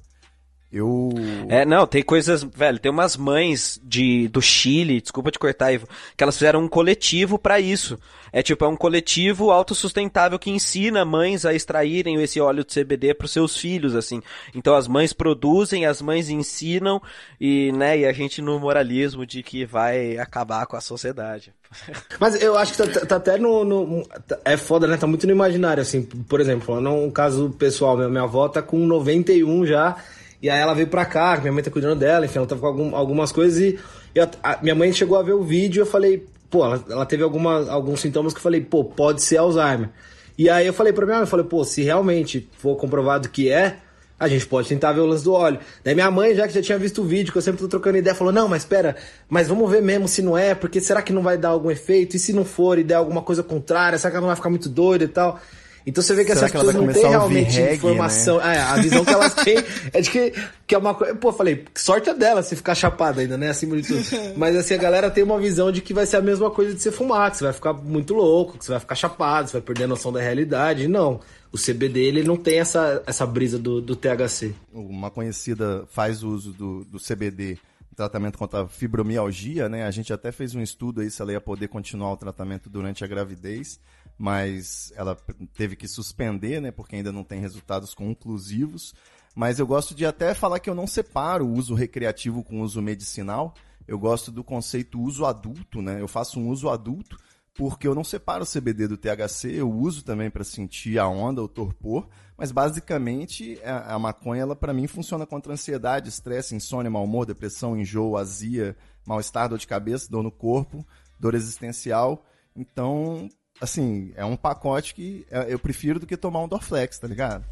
Eu. É, não, tem coisas, velho, tem umas mães de do Chile, desculpa te cortar, Ivo, que elas fizeram um coletivo pra isso. É tipo, é um coletivo autossustentável que ensina mães a extraírem esse óleo de CBD pros seus filhos, assim. Então as mães produzem, as mães ensinam e, né, e a gente no moralismo de que vai acabar com a sociedade. Mas eu acho que tá, tá até no, no- tá- É foda, né? Tá muito no imaginário, assim. Por exemplo, falando um caso pessoal, minha, minha avó tá com 91 já. E aí ela veio pra cá, minha mãe tá cuidando dela, enfim, ela tava com algum- algumas coisas e. eu- a- minha mãe chegou a ver o vídeo e eu falei, pô, ela, ela teve alguma, alguns sintomas que eu falei, pô, pode ser Alzheimer. E aí eu falei pra minha mãe, eu falei, pô, se realmente for comprovado que é, a gente pode tentar ver o lance do óleo. Daí minha mãe, já que já tinha visto o vídeo, que eu sempre tô trocando ideia, falou: Não, mas espera, mas vamos ver mesmo se não é, porque será que não vai dar algum efeito? E se não for e der alguma coisa contrária, será que ela não vai ficar muito doida e tal? Então você vê que Será essas que pessoas não têm realmente reggae, informação. É, a visão que elas têm é de que, que é uma coisa. Pô, falei, sorte é dela se ficar chapada ainda, né? Acima de tudo. Mas assim, a galera tem uma visão de que vai ser a mesma coisa de você fumar, que você vai ficar muito louco, que você vai ficar chapado, você vai perder a noção da realidade. Não. O CBD, ele não tem essa, essa brisa do, do THC. uma conhecida faz uso do, do CBD no tratamento contra a fibromialgia, né? A gente até fez um estudo aí se ela ia poder continuar o tratamento durante a gravidez, mas ela teve que suspender, né? Porque ainda não tem resultados conclusivos. Mas eu gosto de até falar que eu não separo o uso recreativo com o uso medicinal. Eu gosto do conceito uso adulto, né? Eu faço um uso adulto porque eu não separo o CBD do THC, eu uso também para sentir a onda, o torpor, mas basicamente a, a maconha, ela para mim funciona contra ansiedade, estresse, insônia, mau humor, depressão, enjoo, azia, mal-estar, dor de cabeça, dor no corpo, dor existencial. Então, assim, é um pacote que é, eu prefiro do que tomar um Dorflex, tá ligado?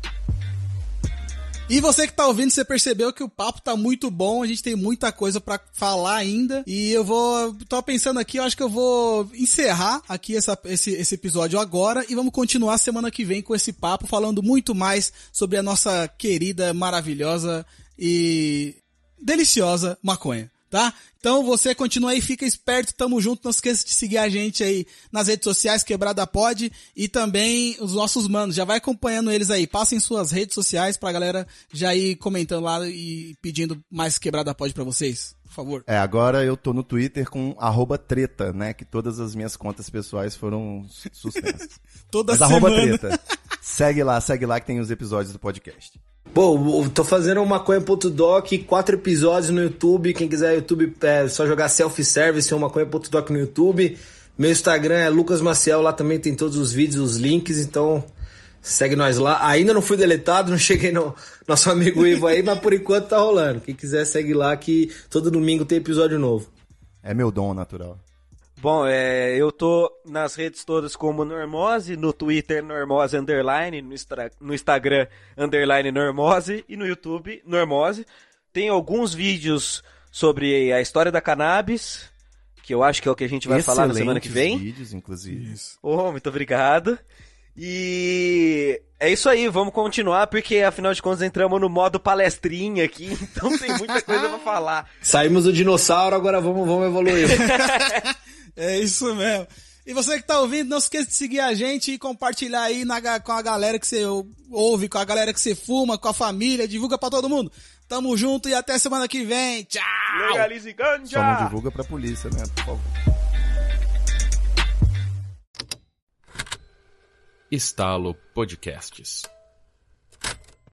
E você que tá ouvindo, você percebeu que o papo tá muito bom, a gente tem muita coisa pra falar ainda. E eu vou. tô pensando aqui, eu acho que eu vou encerrar aqui essa, esse, esse episódio agora e vamos continuar semana que vem com esse papo, falando muito mais sobre a nossa querida, maravilhosa e deliciosa maconha tá? Então você continua aí, fica esperto, tamo junto, não esqueça de seguir a gente aí nas redes sociais, Quebrada Pod, e também os nossos manos, já vai acompanhando eles aí, passem suas redes sociais pra galera já ir comentando lá e pedindo mais Quebrada Pod pra vocês, por favor. É, agora eu tô no Twitter com arroba treta, né, que todas as minhas contas pessoais foram suspensas. Toda Mas semana. arroba treta. segue lá, segue lá que tem os episódios do podcast. Eu tô fazendo maconha.doc, quatro episódios no YouTube. Quem quiser YouTube, é só jogar self-service ou maconha.doc no YouTube. Meu Instagram é Lucas Maciel, lá também tem todos os vídeos, os links, então segue nós lá. Ainda não fui deletado, não cheguei no nosso amigo Ivo aí, mas por enquanto tá rolando. Quem quiser segue lá que todo domingo tem episódio novo. É meu dom natural. Bom, é, eu tô nas redes todas como Normose, no Twitter Normose Underline, no, Instra- no Instagram Underline Normose e no YouTube Normose. Tem alguns vídeos sobre a história da cannabis, que eu acho que é o que a gente vai falar na semana que vem. Excelentes vídeos, inclusive. Oh, muito obrigado. E é isso aí, vamos continuar, porque afinal de contas entramos no modo palestrinha aqui, então tem muita coisa pra falar. Saímos do dinossauro, agora vamos, vamos evoluir. É isso mesmo. E você que tá ouvindo, não esqueça de seguir a gente e compartilhar aí na com a galera que você ouve, com a galera que você fuma, com a família, divulga pra todo mundo. Tamo junto e até semana que vem. Tchau! Legalize Só não ganja! divulga pra polícia, né, por favor. Estalo Podcasts.